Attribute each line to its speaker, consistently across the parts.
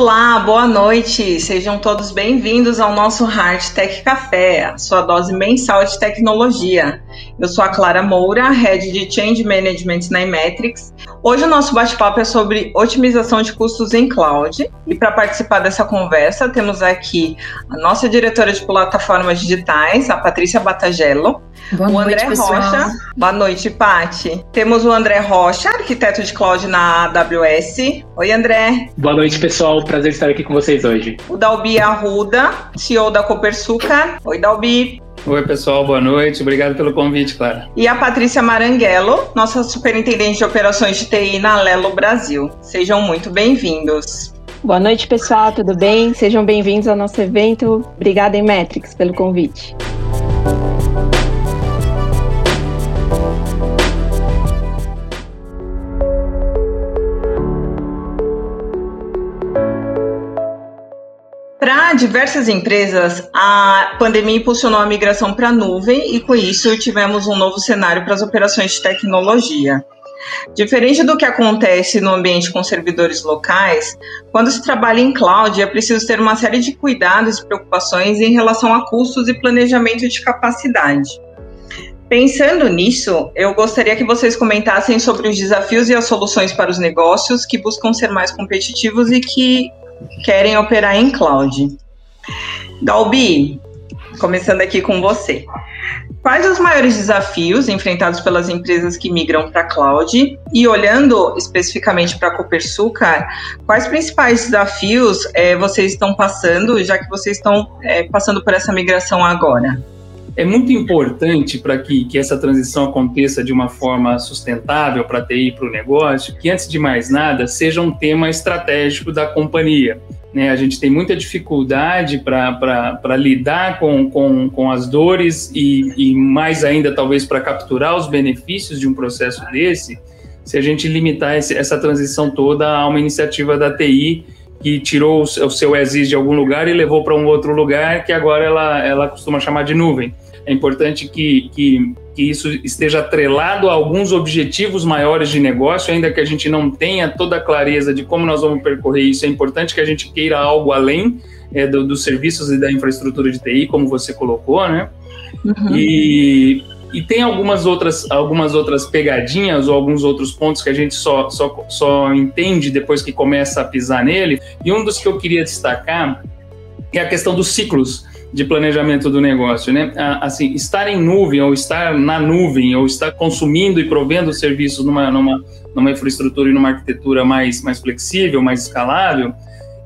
Speaker 1: Olá, boa noite. Sejam todos bem-vindos ao nosso Hard Tech Café, a sua dose mensal de tecnologia. Eu sou a Clara Moura, Head de Change Management na Imetrics. Hoje o nosso bate-papo é sobre otimização de custos em cloud. E para participar dessa conversa, temos aqui a nossa diretora de plataformas digitais, a Patrícia Batagello,
Speaker 2: Boa
Speaker 1: o André
Speaker 2: noite,
Speaker 1: Rocha. Boa noite, Pati. Temos o André Rocha, arquiteto de cloud na AWS. Oi, André.
Speaker 3: Boa noite, pessoal. Prazer estar aqui com vocês hoje.
Speaker 1: O Dalbi Arruda, CEO da Copersucar. Oi, Dalbi.
Speaker 4: Oi, pessoal, boa noite. Obrigado pelo convite, Clara.
Speaker 1: E a Patrícia Maranguelo, nossa superintendente de operações de TI na Lelo Brasil. Sejam muito bem-vindos.
Speaker 2: Boa noite, pessoal. Tudo bem? Sejam bem-vindos ao nosso evento. Obrigada, Metrics, pelo convite.
Speaker 1: Para diversas empresas, a pandemia impulsionou a migração para a nuvem e, com isso, tivemos um novo cenário para as operações de tecnologia. Diferente do que acontece no ambiente com servidores locais, quando se trabalha em cloud, é preciso ter uma série de cuidados e preocupações em relação a custos e planejamento de capacidade. Pensando nisso, eu gostaria que vocês comentassem sobre os desafios e as soluções para os negócios que buscam ser mais competitivos e que querem operar em cloud. Dalbi, começando aqui com você. Quais os maiores desafios enfrentados pelas empresas que migram para cloud? E olhando especificamente para a Copersucar, quais principais desafios é, vocês estão passando, já que vocês estão é, passando por essa migração agora?
Speaker 4: É muito importante para que, que essa transição aconteça de uma forma sustentável para a TI para o negócio, que antes de mais nada seja um tema estratégico da companhia. Né? A gente tem muita dificuldade para lidar com, com, com as dores e, e mais ainda, talvez, para capturar os benefícios de um processo desse, se a gente limitar esse, essa transição toda a uma iniciativa da TI que tirou o seu ESIS de algum lugar e levou para um outro lugar que agora ela, ela costuma chamar de nuvem. É importante que, que, que, isso esteja atrelado a alguns objetivos maiores de negócio, ainda que a gente não tenha toda a clareza de como nós vamos percorrer isso. É importante que a gente queira algo além é, do, dos serviços e da infraestrutura de TI, como você colocou, né? Uhum. E, e tem algumas outras, algumas outras pegadinhas ou alguns outros pontos que a gente só, só, só entende depois que começa a pisar nele. E um dos que eu queria destacar é a questão dos ciclos de planejamento do negócio, né? Assim, estar em nuvem ou estar na nuvem ou estar consumindo e provendo serviços numa, numa, numa infraestrutura e numa arquitetura mais, mais flexível, mais escalável,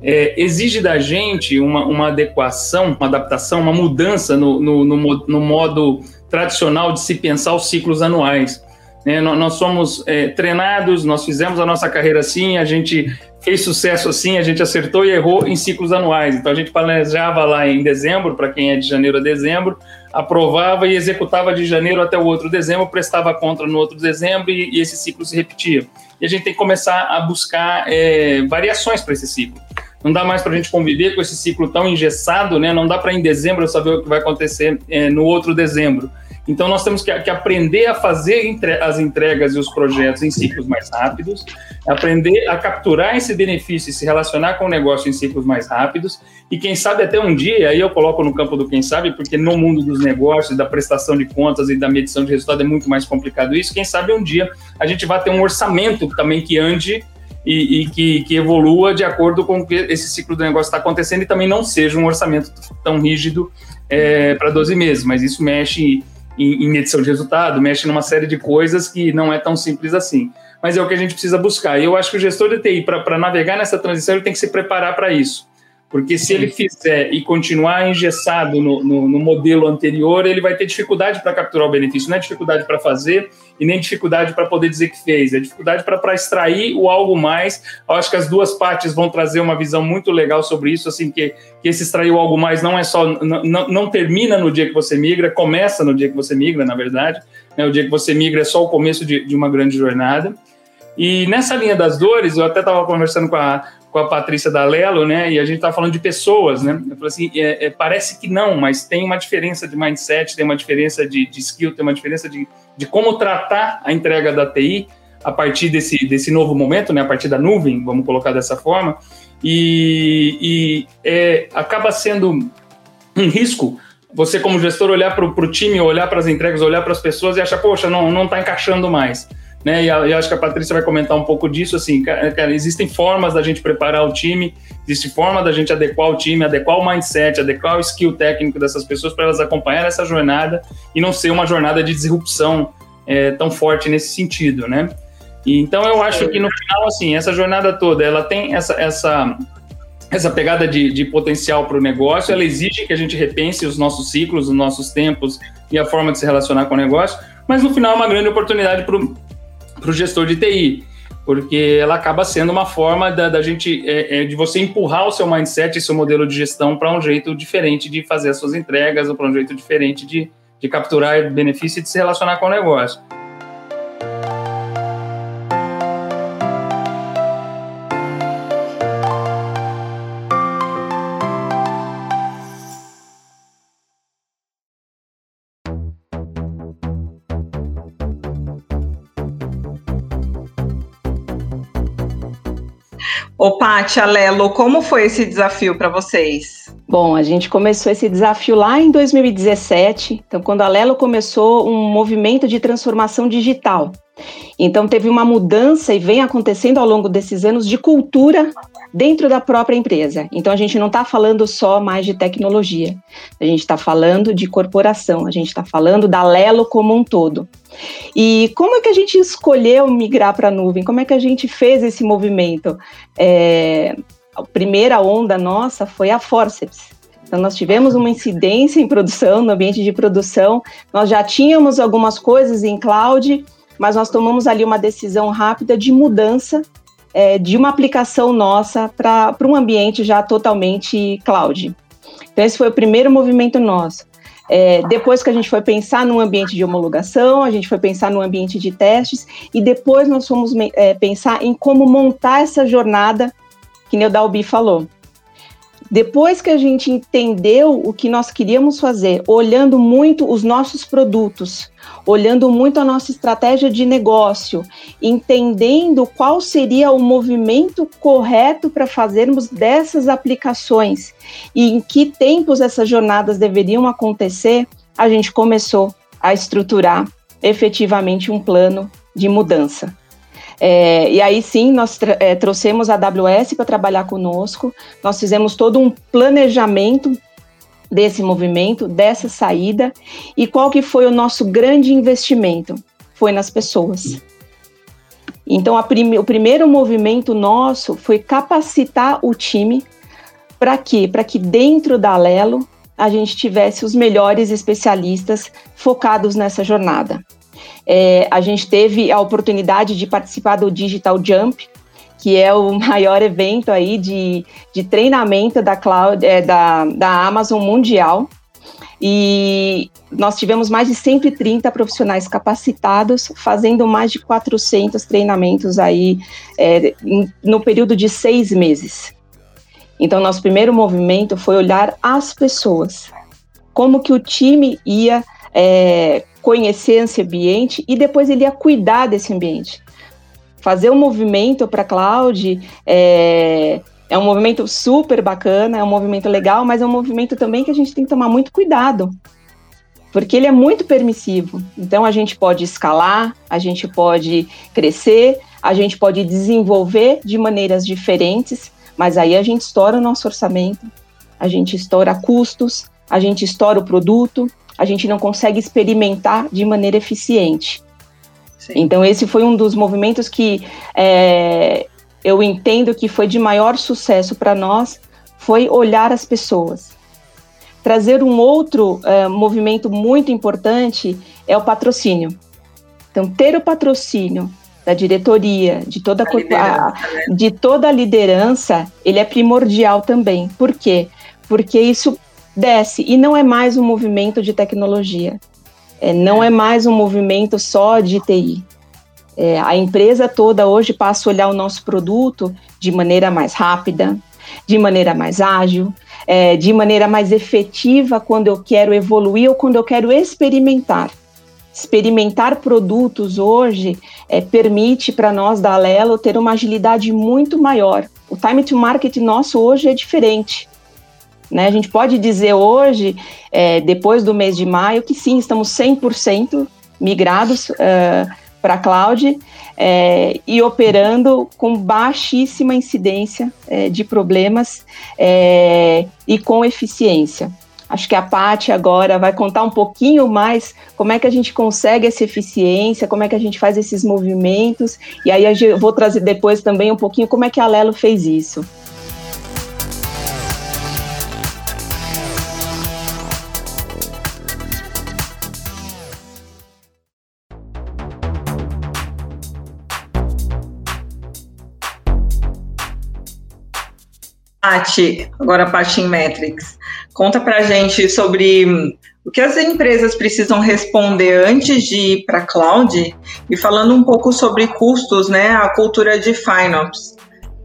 Speaker 4: é, exige da gente uma, uma adequação, uma adaptação, uma mudança no, no, no, no modo tradicional de se pensar os ciclos anuais. Né? Nós somos é, treinados, nós fizemos a nossa carreira assim, a gente fez sucesso assim, a gente acertou e errou em ciclos anuais. Então a gente planejava lá em dezembro, para quem é de janeiro a dezembro, aprovava e executava de janeiro até o outro dezembro, prestava conta no outro dezembro e, e esse ciclo se repetia. E a gente tem que começar a buscar é, variações para esse ciclo. Não dá mais para a gente conviver com esse ciclo tão engessado, né? Não dá para em dezembro eu saber o que vai acontecer é, no outro dezembro. Então, nós temos que, que aprender a fazer entre, as entregas e os projetos em ciclos mais rápidos, aprender a capturar esse benefício e se relacionar com o negócio em ciclos mais rápidos, e quem sabe até um dia, aí eu coloco no campo do quem sabe, porque no mundo dos negócios, da prestação de contas e da medição de resultado é muito mais complicado isso, quem sabe um dia a gente vai ter um orçamento também que ande e, e que, que, evolua de acordo com o que esse ciclo do negócio está acontecendo e também não seja um orçamento tão rígido é, para 12 meses, mas isso mexe em, em edição de resultado, mexe numa série de coisas que não é tão simples assim. Mas é o que a gente precisa buscar. E eu acho que o gestor de TI, para navegar nessa transição, ele tem que se preparar para isso. Porque se ele fizer e continuar engessado no, no, no modelo anterior, ele vai ter dificuldade para capturar o benefício. Não é dificuldade para fazer e nem dificuldade para poder dizer que fez. É dificuldade para extrair o algo mais. Eu acho que as duas partes vão trazer uma visão muito legal sobre isso, assim, que, que esse extrair o algo mais não é só... Não, não termina no dia que você migra, começa no dia que você migra, na verdade. Né? O dia que você migra é só o começo de, de uma grande jornada. E nessa linha das dores, eu até estava conversando com a, com a Patrícia Dalelo, né? E a gente tá falando de pessoas, né? Eu falei assim, é, é, parece que não, mas tem uma diferença de mindset, tem uma diferença de, de skill, tem uma diferença de, de como tratar a entrega da TI a partir desse, desse novo momento, né? A partir da nuvem, vamos colocar dessa forma. e, e é, acaba sendo um risco você como gestor olhar para o time, olhar para as entregas, olhar para as pessoas e achar, poxa, não está encaixando mais. Né, e eu acho que a Patrícia vai comentar um pouco disso, assim, cara, existem formas da gente preparar o time, existe forma da gente adequar o time, adequar o mindset, adequar o skill técnico dessas pessoas para elas acompanhar essa jornada e não ser uma jornada de disrupção é, tão forte nesse sentido, né? E, então eu acho que no final, assim, essa jornada toda, ela tem essa, essa, essa pegada de, de potencial para o negócio, ela exige que a gente repense os nossos ciclos, os nossos tempos e a forma de se relacionar com o negócio, mas no final é uma grande oportunidade para o gestor de TI, porque ela acaba sendo uma forma da, da gente, é, é, de você empurrar o seu mindset e seu modelo de gestão para um jeito diferente de fazer as suas entregas ou para um jeito diferente de, de capturar benefício e de se relacionar com o negócio.
Speaker 1: Ô, Pátia, Lelo, como foi esse desafio para vocês?
Speaker 2: Bom, a gente começou esse desafio lá em 2017. Então, quando a Lelo começou um movimento de transformação digital. Então, teve uma mudança e vem acontecendo ao longo desses anos de cultura dentro da própria empresa. Então, a gente não está falando só mais de tecnologia, a gente está falando de corporação, a gente está falando da Lelo como um todo. E como é que a gente escolheu migrar para a nuvem? Como é que a gente fez esse movimento? É, a primeira onda nossa foi a Forceps. Então, nós tivemos uma incidência em produção, no ambiente de produção, nós já tínhamos algumas coisas em cloud, mas nós tomamos ali uma decisão rápida de mudança é, de uma aplicação nossa para um ambiente já totalmente cloud. Então, esse foi o primeiro movimento nosso. É, depois que a gente foi pensar num ambiente de homologação, a gente foi pensar num ambiente de testes, e depois nós fomos é, pensar em como montar essa jornada que o Dalbi falou. Depois que a gente entendeu o que nós queríamos fazer, olhando muito os nossos produtos, olhando muito a nossa estratégia de negócio, entendendo qual seria o movimento correto para fazermos dessas aplicações e em que tempos essas jornadas deveriam acontecer, a gente começou a estruturar efetivamente um plano de mudança. É, e aí sim, nós é, trouxemos a AWS para trabalhar conosco, nós fizemos todo um planejamento desse movimento, dessa saída, e qual que foi o nosso grande investimento? Foi nas pessoas. Então, prime o primeiro movimento nosso foi capacitar o time para quê? Para que dentro da Lelo a gente tivesse os melhores especialistas focados nessa jornada. É, a gente teve a oportunidade de participar do Digital Jump, que é o maior evento aí de, de treinamento da cloud, é, da, da Amazon mundial. E nós tivemos mais de 130 profissionais capacitados, fazendo mais de 400 treinamentos aí é, no período de seis meses. Então, nosso primeiro movimento foi olhar as pessoas, como que o time ia é, conhecer esse ambiente e depois ele ia cuidar desse ambiente. Fazer um movimento para cloud é, é um movimento super bacana, é um movimento legal, mas é um movimento também que a gente tem que tomar muito cuidado, porque ele é muito permissivo. Então a gente pode escalar, a gente pode crescer, a gente pode desenvolver de maneiras diferentes, mas aí a gente estoura o nosso orçamento, a gente estoura custos, a gente estoura o produto, a gente não consegue experimentar de maneira eficiente. Sim. Então, esse foi um dos movimentos que é, eu entendo que foi de maior sucesso para nós, foi olhar as pessoas. Trazer um outro uh, movimento muito importante é o patrocínio. Então, ter o patrocínio da diretoria, de toda a, a, né? de toda a liderança, ele é primordial também. Por quê? Porque isso desce. E não é mais um movimento de tecnologia, é, não é mais um movimento só de TI. É, a empresa toda hoje passa a olhar o nosso produto de maneira mais rápida, de maneira mais ágil, é, de maneira mais efetiva quando eu quero evoluir ou quando eu quero experimentar. experimentar produtos hoje é, permite para nós da Alelo ter uma agilidade muito maior. O time to market nosso hoje é diferente. Né? A gente pode dizer hoje, é, depois do mês de maio, que sim, estamos 100% migrados uh, para a cloud é, e operando com baixíssima incidência é, de problemas é, e com eficiência. Acho que a Paty agora vai contar um pouquinho mais como é que a gente consegue essa eficiência, como é que a gente faz esses movimentos, e aí eu vou trazer depois também um pouquinho como é que a Lelo fez isso.
Speaker 1: Paty, agora Paty em Metrics. Conta pra gente sobre o que as empresas precisam responder antes de ir para a cloud e falando um pouco sobre custos, né, a cultura de FinOps.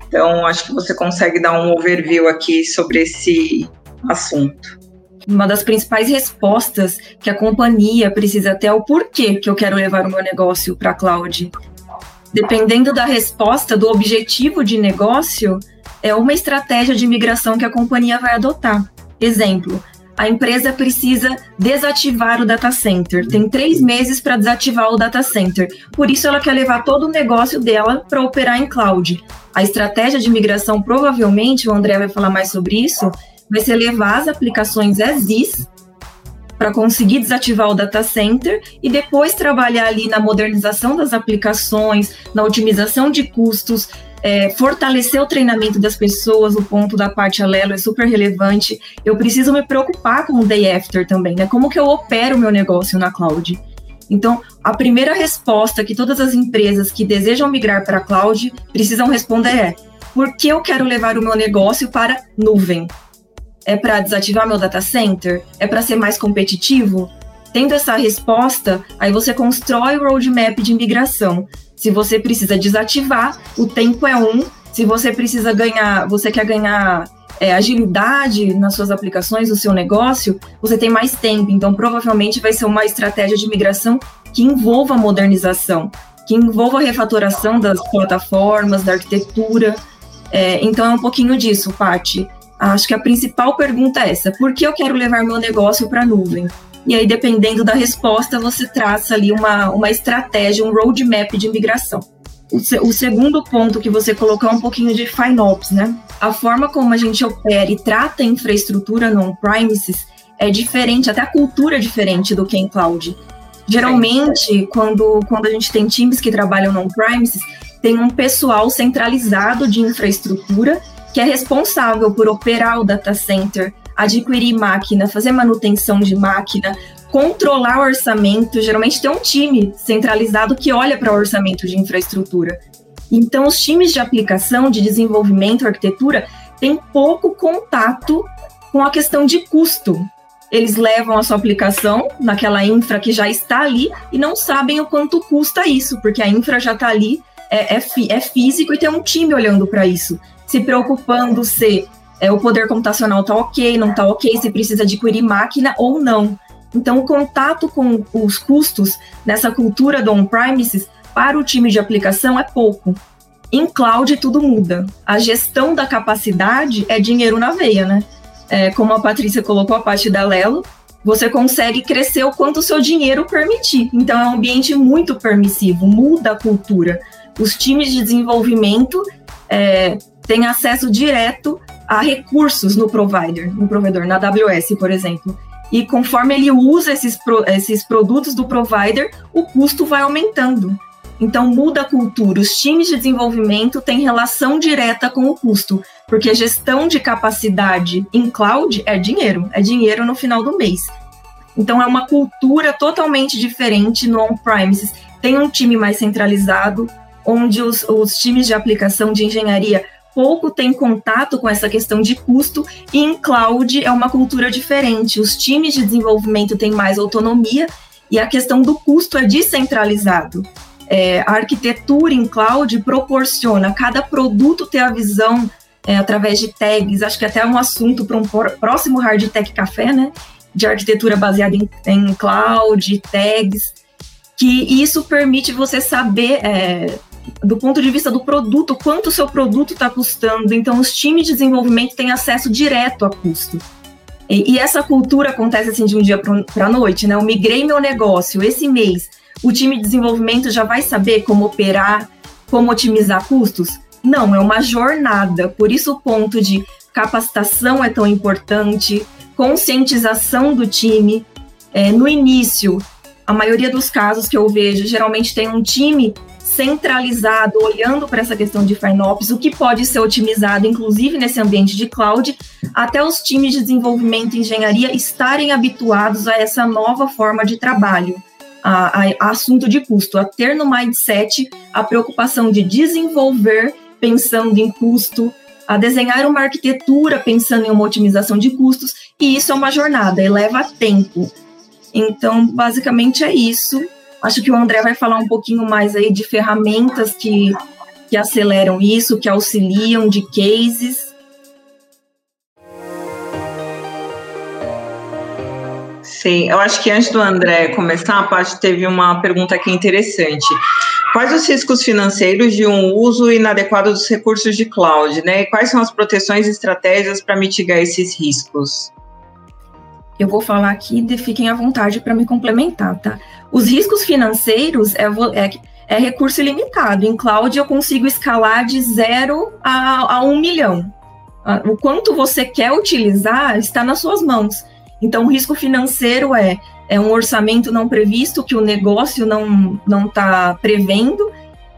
Speaker 1: Então, acho que você consegue dar um overview aqui sobre esse assunto.
Speaker 5: Uma das principais respostas que a companhia precisa ter é o porquê que eu quero levar o meu negócio para a cloud. Dependendo da resposta, do objetivo de negócio, é uma estratégia de migração que a companhia vai adotar. Exemplo, a empresa precisa desativar o data center. Tem três meses para desativar o data center. Por isso, ela quer levar todo o negócio dela para operar em cloud. A estratégia de migração, provavelmente, o André vai falar mais sobre isso, vai ser levar as aplicações as is para conseguir desativar o data center e depois trabalhar ali na modernização das aplicações, na otimização de custos, é, fortalecer o treinamento das pessoas, o ponto da parte alelo é super relevante. Eu preciso me preocupar com o day after também, né? Como que eu opero o meu negócio na cloud? Então, a primeira resposta que todas as empresas que desejam migrar para a cloud precisam responder é: por que eu quero levar o meu negócio para nuvem? É para desativar meu data center? É para ser mais competitivo? Tendo essa resposta, aí você constrói o roadmap de migração. Se você precisa desativar, o tempo é um. Se você precisa ganhar, você quer ganhar é, agilidade nas suas aplicações, no seu negócio, você tem mais tempo. Então, provavelmente vai ser uma estratégia de migração que envolva modernização, que envolva a refatoração das plataformas, da arquitetura. É, então, é um pouquinho disso, Paty. Acho que a principal pergunta é essa: por que eu quero levar meu negócio para a nuvem? E aí, dependendo da resposta, você traça ali uma, uma estratégia, um roadmap de migração. O, se, o segundo ponto que você colocou é um pouquinho de FinOps, né? A forma como a gente opera e trata a infraestrutura no on-premises é diferente, até a cultura é diferente do que em cloud. Geralmente, quando, quando a gente tem times que trabalham no on-premises, tem um pessoal centralizado de infraestrutura que é responsável por operar o data center, adquirir máquina, fazer manutenção de máquina, controlar o orçamento. Geralmente tem um time centralizado que olha para o orçamento de infraestrutura. Então, os times de aplicação, de desenvolvimento, arquitetura, têm pouco contato com a questão de custo. Eles levam a sua aplicação naquela infra que já está ali e não sabem o quanto custa isso, porque a infra já está ali, é, é, é físico e tem um time olhando para isso, se preocupando se é, o poder computacional está ok, não está ok, se precisa adquirir máquina ou não. Então, o contato com os custos nessa cultura do on-premises para o time de aplicação é pouco. Em cloud, tudo muda. A gestão da capacidade é dinheiro na veia, né? É, como a Patrícia colocou a parte da Lelo, você consegue crescer o quanto o seu dinheiro permitir. Então, é um ambiente muito permissivo, muda a cultura. Os times de desenvolvimento é, têm acesso direto a recursos no provider, no provedor, na AWS, por exemplo. E conforme ele usa esses, esses produtos do provider, o custo vai aumentando. Então muda a cultura. Os times de desenvolvimento têm relação direta com o custo, porque gestão de capacidade em cloud é dinheiro, é dinheiro no final do mês. Então é uma cultura totalmente diferente no on-premises. Tem um time mais centralizado, onde os, os times de aplicação de engenharia pouco tem contato com essa questão de custo, e em cloud é uma cultura diferente. Os times de desenvolvimento têm mais autonomia e a questão do custo é descentralizado. É, a arquitetura em cloud proporciona cada produto ter a visão é, através de tags, acho que até é um assunto para um próximo Hard Tech Café, né? De arquitetura baseada em, em cloud, tags. que isso permite você saber, é, do ponto de vista do produto, quanto o seu produto está custando. Então, os times de desenvolvimento têm acesso direto a custo. E, e essa cultura acontece assim de um dia para a noite, né? Eu migrei meu negócio esse mês. O time de desenvolvimento já vai saber como operar, como otimizar custos? Não, é uma jornada. Por isso, o ponto de capacitação é tão importante, conscientização do time. É, no início, a maioria dos casos que eu vejo, geralmente tem um time centralizado, olhando para essa questão de FinOps, o que pode ser otimizado, inclusive nesse ambiente de cloud, até os times de desenvolvimento e engenharia estarem habituados a essa nova forma de trabalho, a, a, a assunto de custo, a ter no mindset a preocupação de desenvolver pensando em custo, a desenhar uma arquitetura pensando em uma otimização de custos, e isso é uma jornada, eleva tempo. Então, basicamente é isso. Acho que o André vai falar um pouquinho mais aí de ferramentas que, que aceleram isso, que auxiliam, de cases.
Speaker 1: Sim, eu acho que antes do André começar, a parte teve uma pergunta aqui interessante. Quais os riscos financeiros de um uso inadequado dos recursos de cloud, né? E quais são as proteções e estratégias para mitigar esses riscos?
Speaker 5: Eu vou falar aqui fiquem à vontade para me complementar, tá? Os riscos financeiros é, é, é, recurso ilimitado. Em cloud eu consigo escalar de zero a, a um milhão. Ah, o quanto você quer utilizar está nas suas mãos. Então, o risco financeiro é, é um orçamento não previsto que o negócio não não está prevendo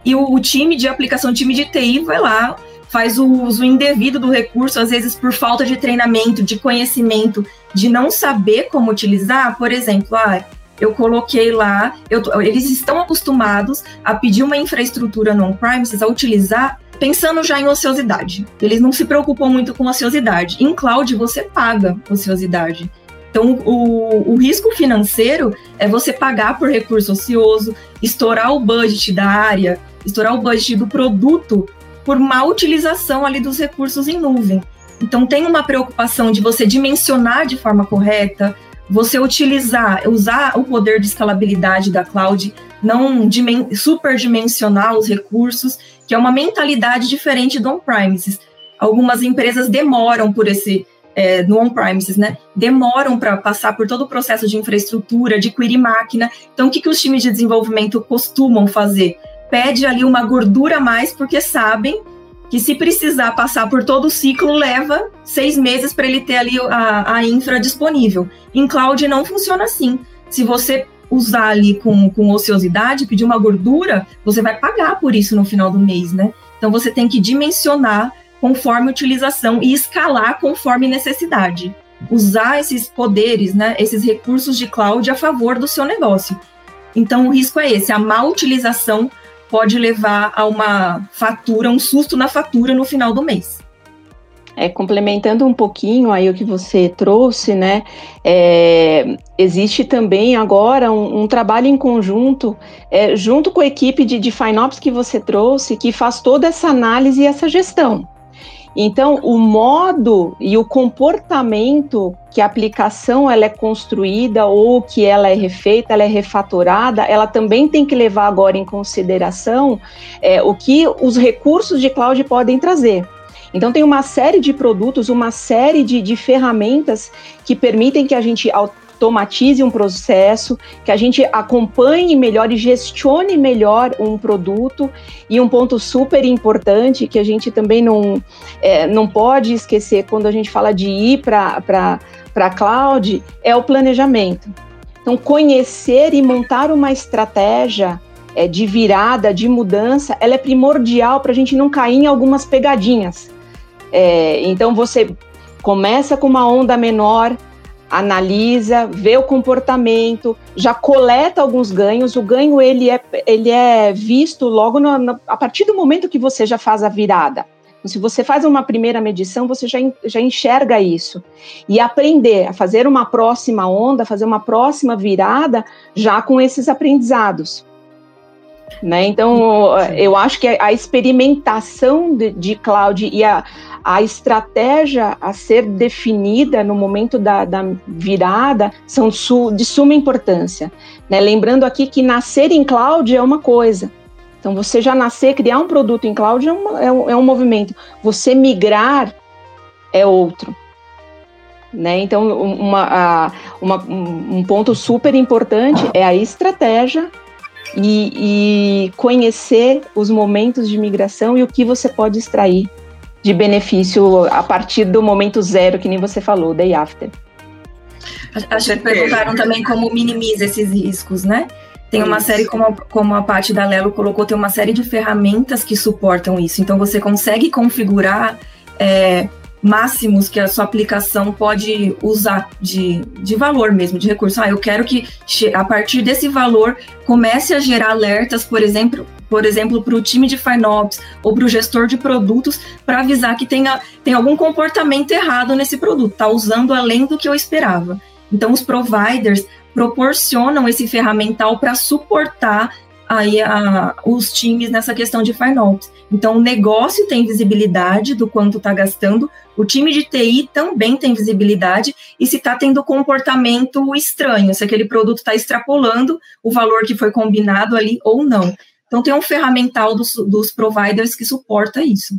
Speaker 5: e o, o, time de aplicação, o time de TI vai lá, faz o uso indevido do recurso, às vezes por falta de treinamento, de conhecimento, de não saber como utilizar. Por exemplo, ah, eu coloquei lá, eu, eles estão acostumados a pedir uma infraestrutura non-premises, a utilizar pensando já em ociosidade. Eles não se preocupam muito com ociosidade. Em cloud, você paga ociosidade. Então, o, o, risco financeiro é você pagar por recurso ocioso, estourar o budget da área, estourar o budget do produto por má utilização ali dos recursos em nuvem. Então, tem uma preocupação de você dimensionar de forma correta, você utilizar, usar o poder de escalabilidade da cloud, não dimen superdimensionar os recursos, que é uma mentalidade diferente do on-premises. Algumas empresas demoram por esse, é, no on-premises, né? Demoram para passar por todo o processo de infraestrutura, de query máquina. Então, o que, que os times de desenvolvimento costumam fazer? Pede ali uma gordura a mais, porque sabem que se precisar passar por todo o ciclo, leva seis meses para ele ter ali a, a infra disponível. Em cloud não funciona assim. Se você usar ali com, com ociosidade, pedir uma gordura, você vai pagar por isso no final do mês, né? Então você tem que dimensionar conforme utilização e escalar conforme necessidade. Usar esses poderes, né, esses recursos de cloud a favor do seu negócio. Então o risco é esse, a má utilização pode levar a uma fatura, um susto na fatura no final do mês.
Speaker 2: É, complementando um pouquinho aí o que você trouxe, né? É, existe também agora um, um trabalho em conjunto, é, junto com a equipe de, de FinOps que você trouxe, que faz toda essa análise e essa gestão. Então, o modo e o comportamento que a aplicação ela é construída ou que ela é refeita, ela é refatorada, ela também tem que levar agora em consideração é, o que os recursos de cloud podem trazer. Então, tem uma série de produtos, uma série de, de ferramentas que permitem que a gente automatize um processo, que a gente acompanhe melhor e gestione melhor um produto. E um ponto super importante que a gente também não, é, não pode esquecer quando a gente fala de ir para a cloud é o planejamento. Então, conhecer e montar uma estratégia é, de virada, de mudança, ela é primordial para a gente não cair em algumas pegadinhas. É, então, você começa com uma onda menor, analisa, vê o comportamento, já coleta alguns ganhos. O ganho ele é, ele é visto logo no, no, a partir do momento que você já faz a virada. Então, se você faz uma primeira medição, você já, já enxerga isso. E aprender a fazer uma próxima onda, fazer uma próxima virada, já com esses aprendizados. Né? Então, eu acho que a experimentação de, de cloud e a, a estratégia a ser definida no momento da, da virada são de suma importância. Né? Lembrando aqui que nascer em cloud é uma coisa, então, você já nascer, criar um produto em cloud é, uma, é, um, é um movimento. Você migrar é outro. Né? Então, uma, uma, um ponto super importante é a estratégia e, e, conhecer os momentos de migração e o que você pode extrair de benefício a partir do momento zero, que nem você falou, day after.
Speaker 5: Acho que perguntaram também como minimiza esses riscos, né? Tem uma isso. série, como a, como a parte da Lelo colocou, tem uma série de ferramentas que suportam isso. Então, você consegue configurar é, máximos que a sua aplicação pode usar de, de valor mesmo, de recurso. Ah, eu quero que a partir desse valor comece a gerar alertas, por exemplo, por exemplo, para o time de FinOps ou para o gestor de produtos, para avisar que tenha, tem algum comportamento errado nesse produto, está usando além do que eu esperava. Então, os providers proporcionam esse ferramental para suportar aí a, os times nessa questão de FinOps. Então, o negócio tem visibilidade do quanto está gastando, o time de TI também tem visibilidade e se está tendo comportamento estranho, se aquele produto está extrapolando o valor que foi combinado ali ou não. Então, tem um ferramental dos, dos providers que suporta isso.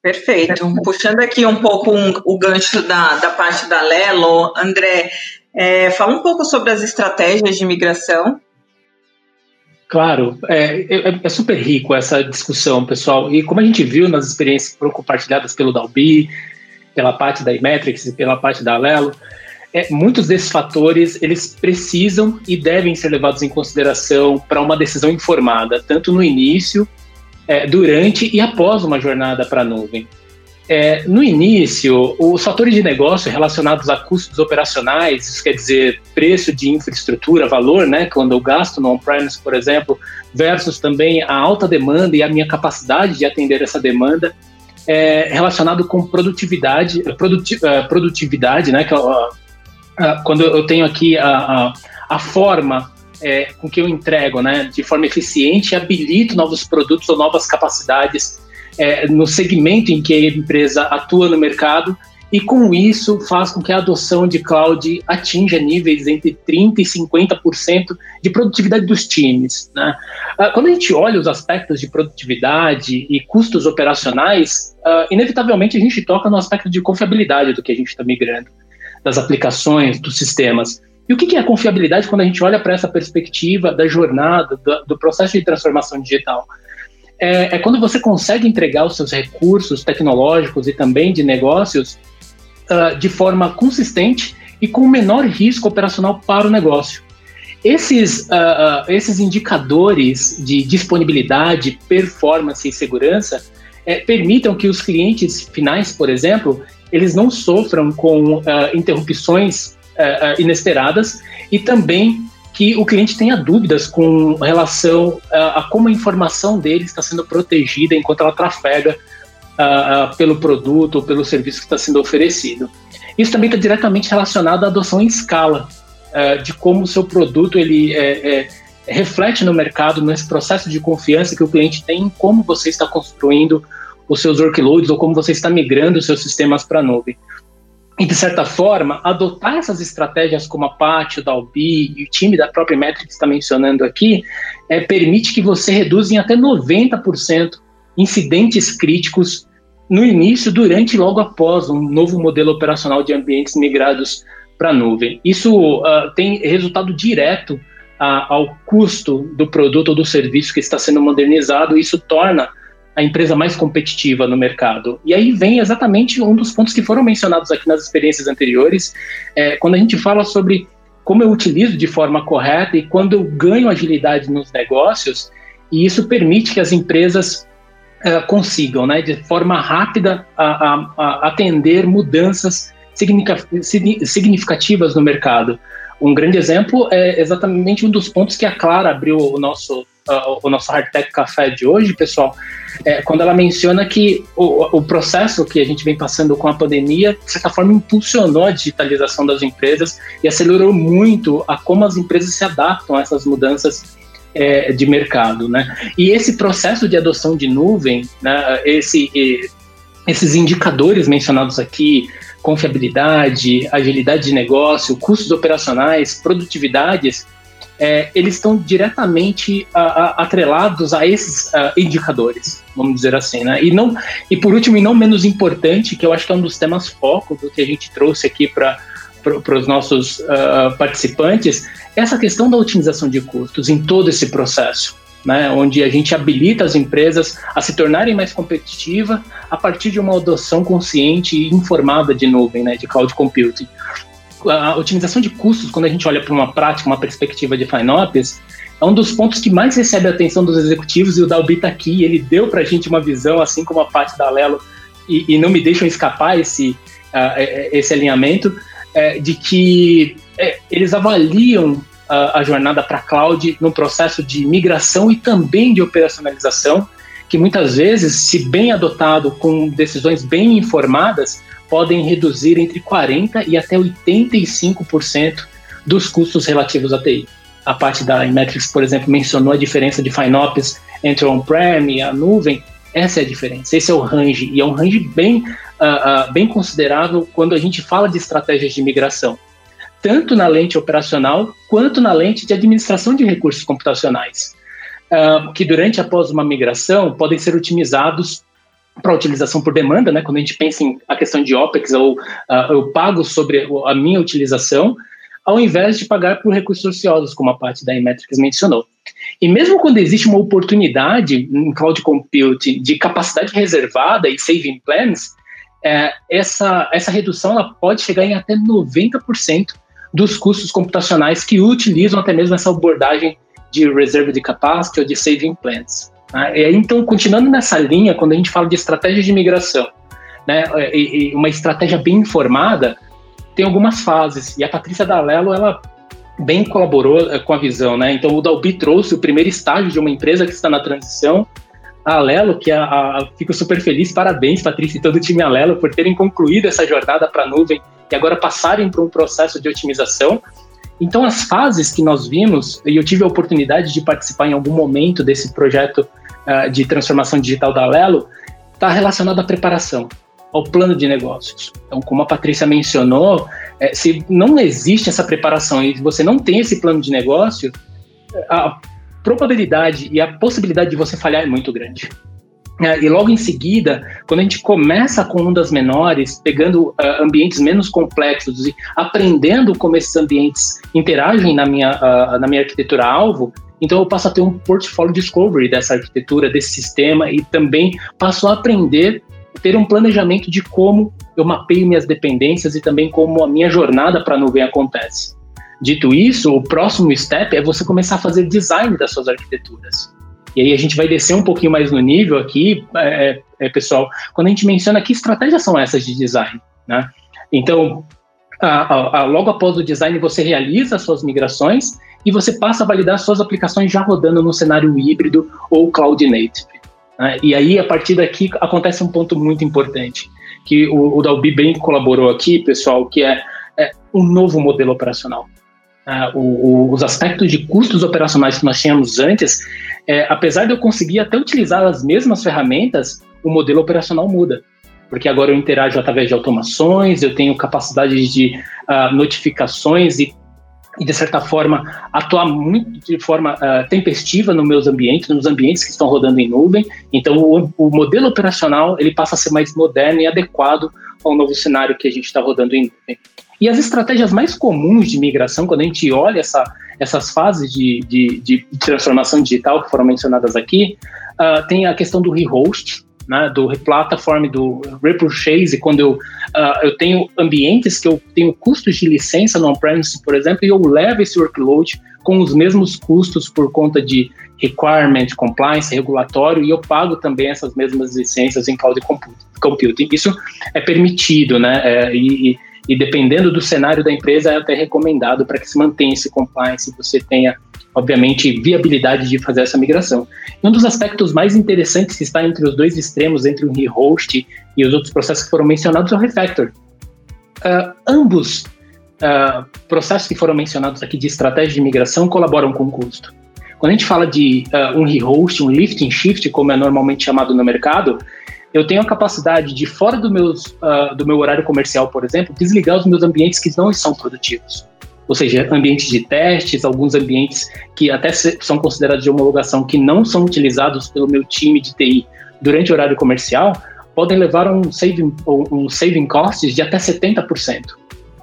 Speaker 1: Perfeito. Puxando aqui um pouco um, o gancho da, da parte da Lelo, André, é, fala um pouco sobre as estratégias de migração
Speaker 3: Claro, é, é, é, super rico essa discussão, pessoal. E como a gente viu nas experiências compartilhadas pelo Dalbi, pela parte da Imetrics e pela parte da Alelo, é, muitos desses fatores eles precisam e devem ser levados em consideração para uma decisão informada, tanto no início, é, durante e após uma jornada para a nuvem. É, no início, os fatores de negócio relacionados a custos operacionais, isso quer dizer preço de infraestrutura, valor, né, quando eu gasto no on-premise, por exemplo, versus também a alta demanda e a minha capacidade de atender essa demanda, é, relacionado com produtividade, produti uh, produtividade, né, que, quando eu tenho aqui a, a, a forma é, com que eu entrego, né, de forma eficiente, habilito novos produtos ou novas capacidades é, no segmento em que a empresa atua no mercado e com isso faz com que a adoção de cloud atinja níveis entre 30% e 50% de produtividade dos times. Né? Ah, quando a gente olha os aspectos de produtividade e custos operacionais, uh, inevitavelmente a gente toca no aspecto de confiabilidade do que a gente está migrando, das aplicações, dos sistemas. E o que é a confiabilidade quando a gente olha para essa perspectiva da jornada, do processo de transformação digital? É, é quando você consegue entregar os seus recursos tecnológicos e também de negócios uh, de forma consistente e com menor risco operacional para o negócio. Esses, uh, uh, esses indicadores de disponibilidade, performance e segurança é, permitam que os clientes finais, por exemplo, eles não sofram com uh, interrupções inesperadas e também que o cliente tenha dúvidas com relação a, a como a informação dele está sendo protegida enquanto ela trafega uh, pelo produto ou pelo serviço que está sendo oferecido. Isso também está diretamente relacionado à adoção em escala, uh, de como o seu produto ele é, é, reflete no mercado, nesse processo de confiança que o cliente tem em como você está construindo os seus workloads ou como você está migrando os seus sistemas para a nuvem. E, de certa forma, adotar essas estratégias como a Pátio, da Albi e o time da própria Metrics está mencionando aqui, é, permite que você reduza em até 90% incidentes críticos no início, durante e logo após um novo modelo operacional de ambientes migrados para a nuvem. Isso uh, tem resultado direto uh, ao custo do produto ou do serviço que está sendo modernizado, e isso torna a empresa mais competitiva no mercado. E aí vem exatamente um dos pontos que foram mencionados aqui nas experiências anteriores, é, quando a gente fala sobre como eu utilizo de forma correta e quando eu ganho agilidade nos negócios, e isso permite que as empresas é, consigam, né, de forma rápida, a, a, a atender mudanças significativas no mercado. Um grande exemplo é exatamente um dos pontos que a Clara abriu o nosso o nosso Hardtech Café de hoje, pessoal, é, quando ela menciona que o, o processo que a gente vem passando com a pandemia, de certa forma, impulsionou a digitalização das empresas e acelerou muito a como as empresas se adaptam a essas mudanças é, de mercado, né? E esse processo de adoção de nuvem, né, esse esses indicadores mencionados aqui, confiabilidade, agilidade de negócio, custos operacionais, produtividades, é, eles estão diretamente a, a, atrelados a esses a, indicadores, vamos dizer assim, né? E não e por último e não menos importante, que eu acho que é um dos temas foco do que a gente trouxe aqui para para os nossos uh, participantes, essa questão da otimização de custos em todo esse processo. Né, onde a gente habilita as empresas a se tornarem mais competitivas a partir de uma adoção consciente e informada de nuvem, né, de cloud computing. A otimização de custos, quando a gente olha para uma prática, uma perspectiva de FinOps, é um dos pontos que mais recebe a atenção dos executivos e o Dalby está aqui, ele deu para a gente uma visão, assim como a parte da Lelo, e, e não me deixam escapar esse, uh, esse alinhamento, é, de que é, eles avaliam a, a jornada para cloud no processo de migração e também de operacionalização, que muitas vezes, se bem adotado com decisões bem informadas, podem reduzir entre 40% e até 85% dos custos relativos à TI. A parte da Imetrics, por exemplo, mencionou a diferença de FinOps entre on-prem e a nuvem. Essa é a diferença, esse é o range, e é um range bem, uh, uh, bem considerável quando a gente fala de estratégias de migração tanto na lente operacional quanto na lente de administração de recursos computacionais, uh, que durante e após uma migração podem ser otimizados para utilização por demanda, né? Quando a gente pensa em a questão de OPEX, ou uh, eu pago sobre a minha utilização, ao invés de pagar por recursos ociosos, como a parte da Imetrics mencionou. E mesmo quando existe uma oportunidade em cloud computing de capacidade reservada e saving plans, é, essa, essa redução ela pode chegar em até 90% dos custos computacionais que utilizam até mesmo essa abordagem de reserva de capacity ou de saving plans. Né? Então, continuando nessa linha, quando a gente fala de estratégia de migração, né, e, e uma estratégia bem informada, tem algumas fases. E a Patrícia Dalelo, ela bem colaborou eh, com a visão, né? Então, o Dalbi trouxe o primeiro estágio de uma empresa que está na transição, a Alelo, que a, a, fico super feliz, parabéns, Patrícia e todo o time Alelo, por terem concluído essa jornada para a nuvem e agora passarem por um processo de otimização. Então, as fases que nós vimos, e eu tive a oportunidade de participar em algum momento desse projeto uh, de transformação digital da Alelo, está relacionado à preparação, ao plano de negócios. Então, como a Patrícia mencionou, é, se não existe essa preparação e você não tem esse plano de negócio, a probabilidade e a possibilidade de você falhar é muito grande. É, e logo em seguida, quando a gente começa com ondas menores, pegando uh, ambientes menos complexos e aprendendo como esses ambientes interagem na minha, uh, na minha arquitetura-alvo, então eu passo a ter um portfólio discovery dessa arquitetura, desse sistema e também passo a aprender, ter um planejamento de como eu mapeio minhas dependências e também como a minha jornada para a nuvem acontece. Dito isso, o próximo step é você começar a fazer design das suas arquiteturas. E aí a gente vai descer um pouquinho mais no nível aqui, é, é, pessoal, quando a gente menciona que estratégias são essas de design, né? Então, a, a, a, logo após o design, você realiza as suas migrações e você passa a validar suas aplicações já rodando no cenário híbrido ou cloud native. Né? E aí, a partir daqui, acontece um ponto muito importante, que o, o bem colaborou aqui, pessoal, que é, é um novo modelo operacional. Uh, o, o, os aspectos de custos operacionais que nós tínhamos antes, é, apesar de eu conseguir até utilizar as mesmas ferramentas, o modelo operacional muda. Porque agora eu interajo através de automações, eu tenho capacidade de uh, notificações e, e, de certa forma, atuar muito de forma uh, tempestiva nos meus ambientes, nos ambientes que estão rodando em nuvem. Então, o, o modelo operacional ele passa a ser mais moderno e adequado ao novo cenário que a gente está rodando em nuvem. E as estratégias mais comuns de migração, quando a gente olha essa, essas fases de, de, de, transformação digital que foram mencionadas aqui, uh, tem a questão do rehost, né, do replatform, do repurchase, quando eu, uh, eu tenho ambientes que eu tenho custos de licença no on-premise, por exemplo, e eu levo esse workload com os mesmos custos por conta de requirement, compliance, regulatório, e eu pago também essas mesmas licenças em cloud computing. Isso é permitido, né? É, e, e dependendo do cenário da empresa, é até recomendado para que se mantenha esse compliance, você tenha, obviamente, viabilidade de fazer essa migração. E um dos aspectos mais interessantes que está entre os dois extremos, entre o rehost e os outros processos que foram mencionados, é o refactor. Uh, ambos uh, processos que foram mencionados aqui de estratégia de migração colaboram com o custo. Quando a gente fala de uh, um rehost, um lift and shift, como é normalmente chamado no mercado, eu tenho a capacidade de, fora do, meus, uh, do meu horário comercial, por exemplo, desligar os meus ambientes que não são produtivos. Ou seja, ambientes de testes, alguns ambientes que até são considerados de homologação que não são utilizados pelo meu time de TI durante o horário comercial, podem levar a um saving, um saving costs de até 70%.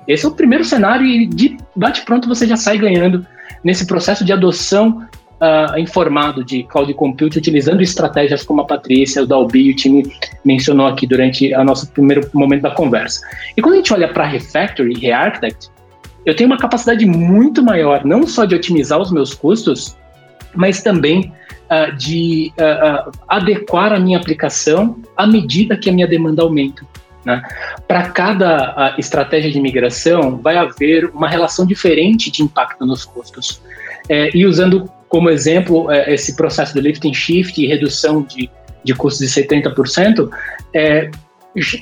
Speaker 3: Esse é o primeiro cenário e de bate-pronto você já sai ganhando nesse processo de adoção uh, informado de cloud computing, utilizando estratégias como a Patrícia, o Dalby e o time mencionou aqui durante o nosso primeiro momento da conversa. E quando a gente olha para Refactory e Rearchitect, eu tenho uma capacidade muito maior, não só de otimizar os meus custos, mas também uh, de uh, adequar a minha aplicação à medida que a minha demanda aumenta. Né? Para cada estratégia de migração, vai haver uma relação diferente de impacto nos custos. É, e usando como exemplo é, esse processo de lift and shift e redução de, de custos de 70%, é,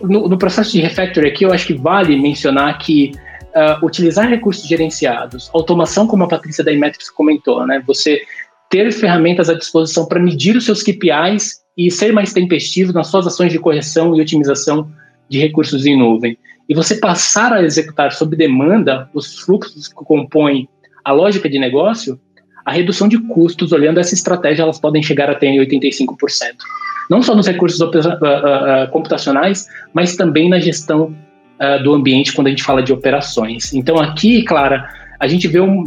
Speaker 3: no, no, processo de refactory aqui, eu acho que vale mencionar que uh, utilizar recursos gerenciados, automação, como a Patrícia da Imetrics comentou, né, você ter ferramentas à disposição para medir os seus KPIs e ser mais tempestivo nas suas ações de correção e otimização de recursos em nuvem. E você passar a executar sob demanda os fluxos que compõem a lógica de negócio, a redução de custos, olhando essa estratégia, elas podem chegar até 85%. Não só nos recursos uh, uh, uh, computacionais, mas também na gestão do ambiente quando a gente fala de operações. Então aqui, Clara, a gente vê um,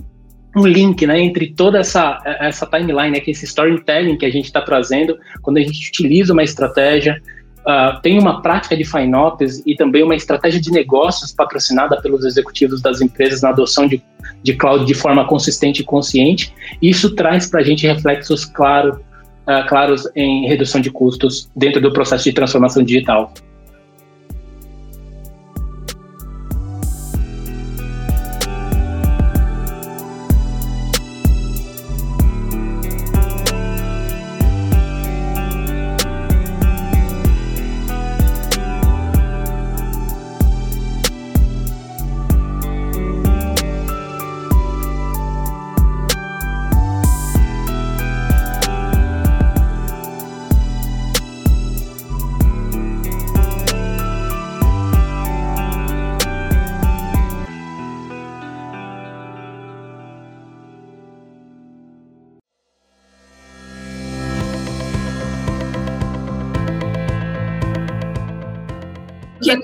Speaker 3: um link né, entre toda essa, essa timeline, né, que esse storytelling que a gente está trazendo, quando a gente utiliza uma estratégia, uh, tem uma prática de FinOps e também uma estratégia de negócios patrocinada pelos executivos das empresas na adoção de, de cloud de forma consistente e consciente. Isso traz para a gente reflexos claro, uh, claros em redução de custos dentro do processo de transformação digital.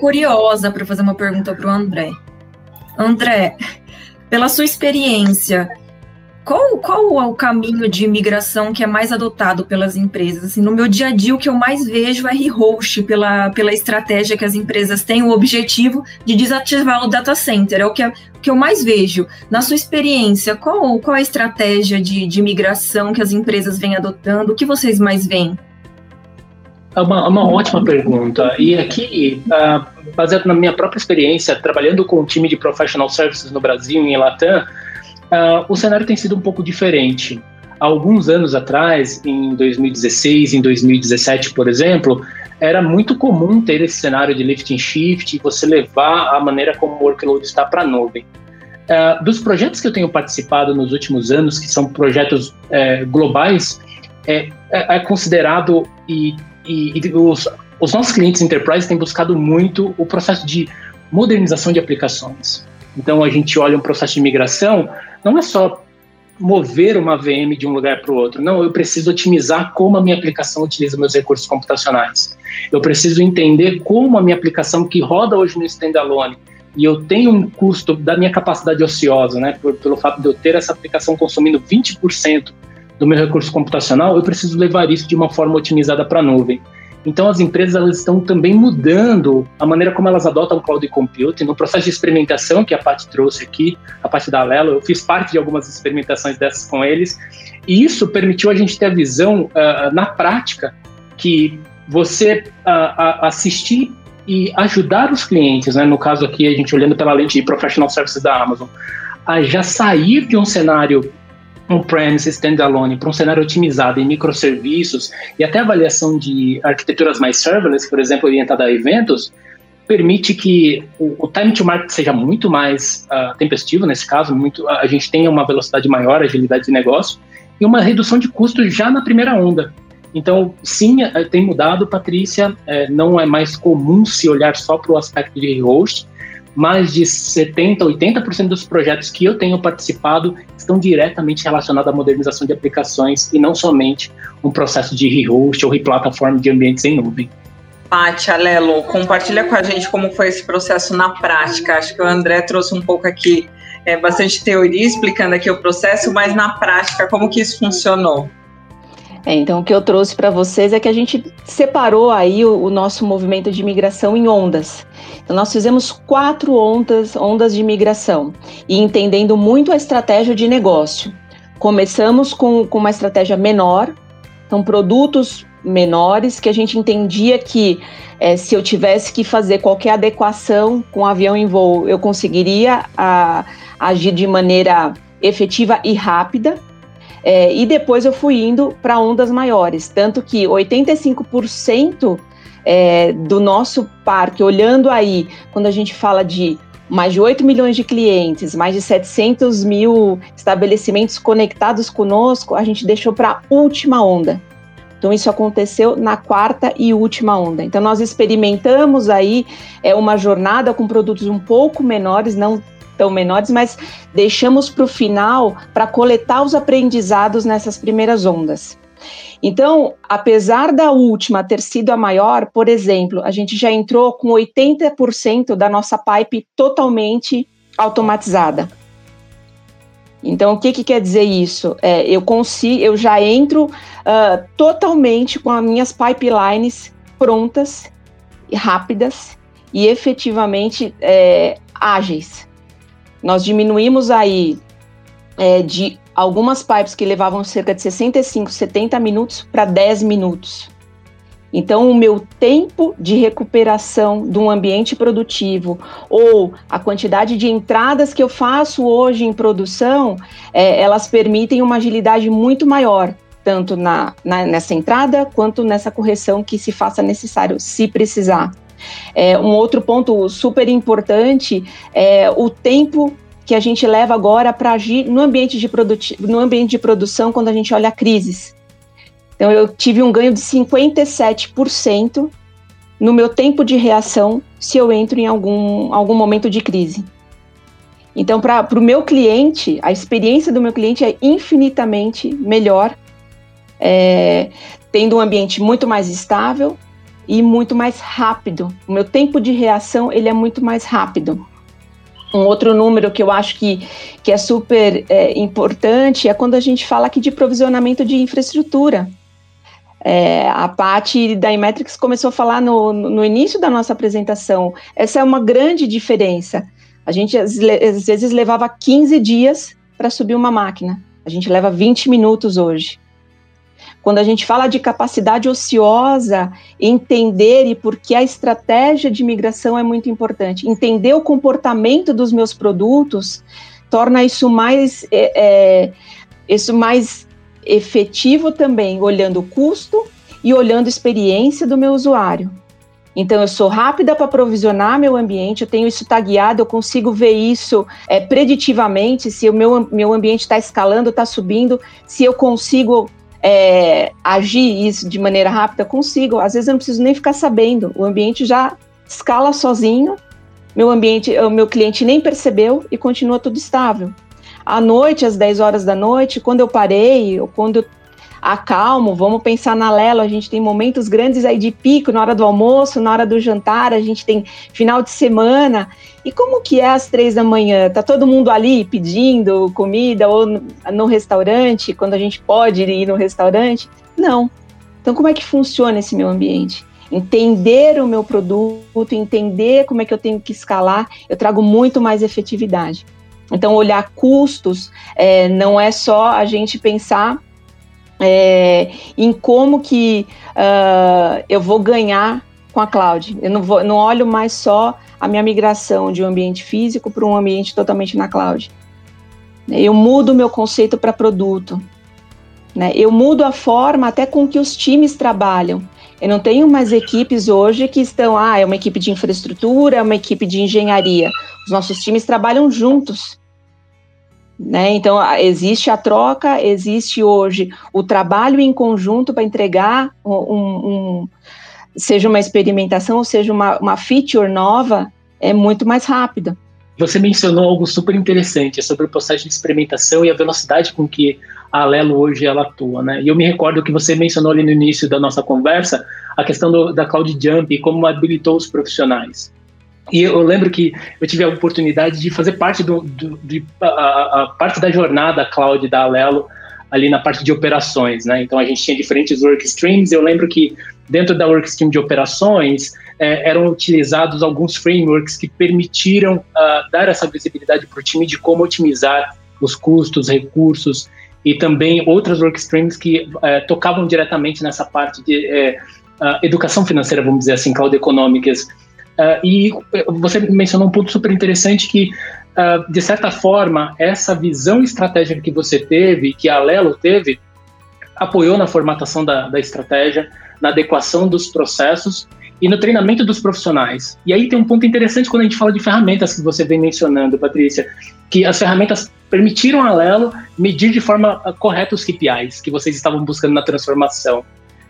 Speaker 5: Curiosa para fazer uma pergunta para o André. André, pela sua experiência, qual, qual é o caminho de migração que é mais adotado pelas empresas? Assim, no meu dia a dia, o que eu mais vejo é rehost, pela, pela estratégia que as empresas têm, o objetivo de desativar o data center. É o que, é, o que eu mais vejo. Na sua experiência, qual, qual é a estratégia de, de migração que as empresas vêm adotando? O que vocês mais veem?
Speaker 3: É uma, uma ótima pergunta. E aqui, uh, baseado na minha própria experiência, trabalhando com o time de professional services no Brasil e em Latam, uh, o cenário tem sido um pouco diferente. Há alguns anos atrás, em 2016, em 2017, por exemplo, era muito comum ter esse cenário de lift and shift e você levar a maneira como o workload está para a nuvem. Uh, dos projetos que eu tenho participado nos últimos anos, que são projetos uh, globais, é, é, é considerado e e, e os, os nossos clientes enterprise têm buscado muito o processo de modernização de aplicações. Então a gente olha um processo de migração, não é só mover uma VM de um lugar para o outro. Não, eu preciso otimizar como a minha aplicação utiliza meus recursos computacionais. Eu preciso entender como a minha aplicação que roda hoje no standalone e eu tenho um custo da minha capacidade ociosa, né, por, pelo fato de eu ter essa aplicação consumindo 20% do meu recurso computacional, eu preciso levar isso de uma forma otimizada para a nuvem. Então, as empresas elas estão também mudando a maneira como elas adotam cloud computing. No processo de experimentação que a Paty trouxe aqui, a parte da Lelo, eu fiz parte de algumas experimentações dessas com eles, e isso permitiu a gente ter a visão uh, na prática que você uh, assistir e ajudar os clientes, né? no caso aqui, a gente olhando pela lente de Professional Services da Amazon, a já sair de um cenário on-premise standalone para um cenário otimizado em microserviços e até avaliação de arquiteturas mais serverless, por exemplo, orientada a eventos, permite que o, time to market seja muito mais uh, tempestivo, nesse caso, muito, a gente tenha uma velocidade maior, agilidade de negócio, e uma redução de custos já na primeira onda. Então, sim, é, tem mudado, Patrícia. É, não é mais comum se olhar só para o aspecto de host. Mais de 70%, 80% dos projetos que eu tenho participado estão diretamente relacionados à modernização de aplicações e não somente um processo de rehost ou replataforma de ambientes em nuvem.
Speaker 1: Paty, Alelo, compartilha com a gente como foi esse processo na prática. Acho que o André trouxe um pouco aqui, é, bastante teoria explicando aqui o processo, mas na prática, como que isso funcionou?
Speaker 2: É, então, o que eu trouxe para vocês é que a gente separou aí o, o, nosso movimento de migração em ondas. Então, nós fizemos quatro ondas, ondas de migração e entendendo muito a estratégia de negócio. Começamos com, com uma estratégia menor, então produtos menores que a gente entendia que é, se eu tivesse que fazer qualquer adequação com o avião em voo, eu conseguiria a, agir de maneira efetiva e rápida. É, e depois eu fui indo para ondas maiores, tanto que 85% é, do nosso parque, olhando aí, quando a gente fala de mais de 8 milhões de clientes, mais de 700 mil estabelecimentos conectados conosco, a gente deixou para a última onda. Então, isso aconteceu na quarta e última onda. Então, nós experimentamos aí é, uma jornada com produtos um pouco menores, não tão menores, mas deixamos para o final para coletar os aprendizados nessas primeiras ondas. Então, apesar da última ter sido a maior, por exemplo, a gente já entrou com 80% da nossa pipe totalmente automatizada. Então, o que, que quer dizer isso? É, eu consigo, eu já entro uh, totalmente com as minhas pipelines prontas, rápidas e efetivamente é, ágeis. Nós diminuímos aí é, de algumas pipes que levavam cerca de 65, 70 minutos para 10 minutos. Então, o meu tempo de recuperação de um ambiente produtivo ou a quantidade de entradas que eu faço hoje em produção, é, elas permitem uma agilidade muito maior, tanto na, na, nessa entrada quanto nessa correção que se faça necessário, se precisar. É, um outro ponto super importante é o tempo que a gente leva agora para agir no ambiente, de no ambiente de produção quando a gente olha crises. Então, eu tive um ganho de 57% no meu tempo de reação se eu entro em algum, algum momento de crise. Então, para o meu cliente, a experiência do meu cliente é infinitamente melhor, é, tendo um ambiente muito mais estável e muito mais rápido. O meu tempo de reação ele é muito mais rápido. Um outro número que eu acho que, que é super é, importante é quando a gente fala aqui de provisionamento de infraestrutura. É, a parte da Imetrics começou a falar no, no início da nossa apresentação. Essa é uma grande diferença. A gente às, vezes levava 15 dias para subir uma máquina. A gente leva 20 minutos hoje. Quando a gente fala de capacidade ociosa, entender e por que a estratégia de migração é muito importante. Entender o comportamento dos meus produtos torna isso mais, é, é, isso mais efetivo também olhando o custo e olhando a experiência do meu usuário. Então, eu sou rápida para provisionar meu ambiente, eu tenho isso tagueado, eu consigo ver isso é, preditivamente, se o meu, meu ambiente está escalando, está subindo, se eu consigo é, agir isso de maneira rápida, consigo. Às vezes eu não preciso nem ficar sabendo, o ambiente já escala sozinho, meu ambiente, o meu cliente nem percebeu e continua tudo estável. À noite, às 10 horas da noite, quando eu parei, ou quando eu acalmo, vamos pensar na Lelo, a gente tem momentos grandes aí de pico, na hora do almoço, na hora do jantar, a gente tem final de semana. E como que é às três da manhã? Tá todo mundo ali pedindo comida ou no, restaurante, quando a gente pode ir no restaurante? Não. Então, como é que funciona esse meu ambiente? Entender o meu produto, entender como é que eu tenho que escalar, eu trago muito mais efetividade. Então, olhar custos é, não é só a gente pensar é, em como que uh, eu vou ganhar com a cloud. Eu não, vou, não olho mais só a minha migração de um ambiente físico para um ambiente totalmente na cloud. Eu mudo o meu conceito para produto. Né? Eu mudo a forma até com que os times trabalham. Eu não tenho mais equipes hoje que estão, ah, é uma equipe de infraestrutura, é uma equipe de engenharia. Os nossos times trabalham juntos. Né? Então, existe a troca, existe hoje o trabalho em conjunto para entregar um, um, seja uma experimentação, ou seja uma, uma feature nova, é muito mais rápida.
Speaker 3: Você mencionou algo super interessante sobre o processo de experimentação e a velocidade com que a Alelo hoje ela atua, né? E eu me recordo que você mencionou ali no início da nossa conversa a questão do, da Cloud Jump e como habilitou os profissionais. E eu lembro que eu tive a oportunidade de fazer parte do, do de, a, a, parte da jornada cloud da Alelo ali na parte de operações, né? Então a gente tinha diferentes work streams. Eu lembro que dentro da work stream de operações é, eram utilizados alguns frameworks que permitiram uh, dar essa visibilidade para o time de como otimizar os custos, recursos e também outras work streams que uh, tocavam diretamente nessa parte de uh, educação financeira, vamos dizer assim, cloud econômicas. e você mencionou um ponto super interessante que uh, de certa forma, essa visão estratégica que você teve, que a Lelo teve, apoiou na formatação da, da estratégia, na adequação dos processos e no treinamento dos profissionais. E aí tem um ponto interessante quando a gente fala de ferramentas que você vem mencionando, Patrícia, que as ferramentas permitiram a Lelo medir de forma ah, correta os KPIs que vocês estavam buscando na transformação.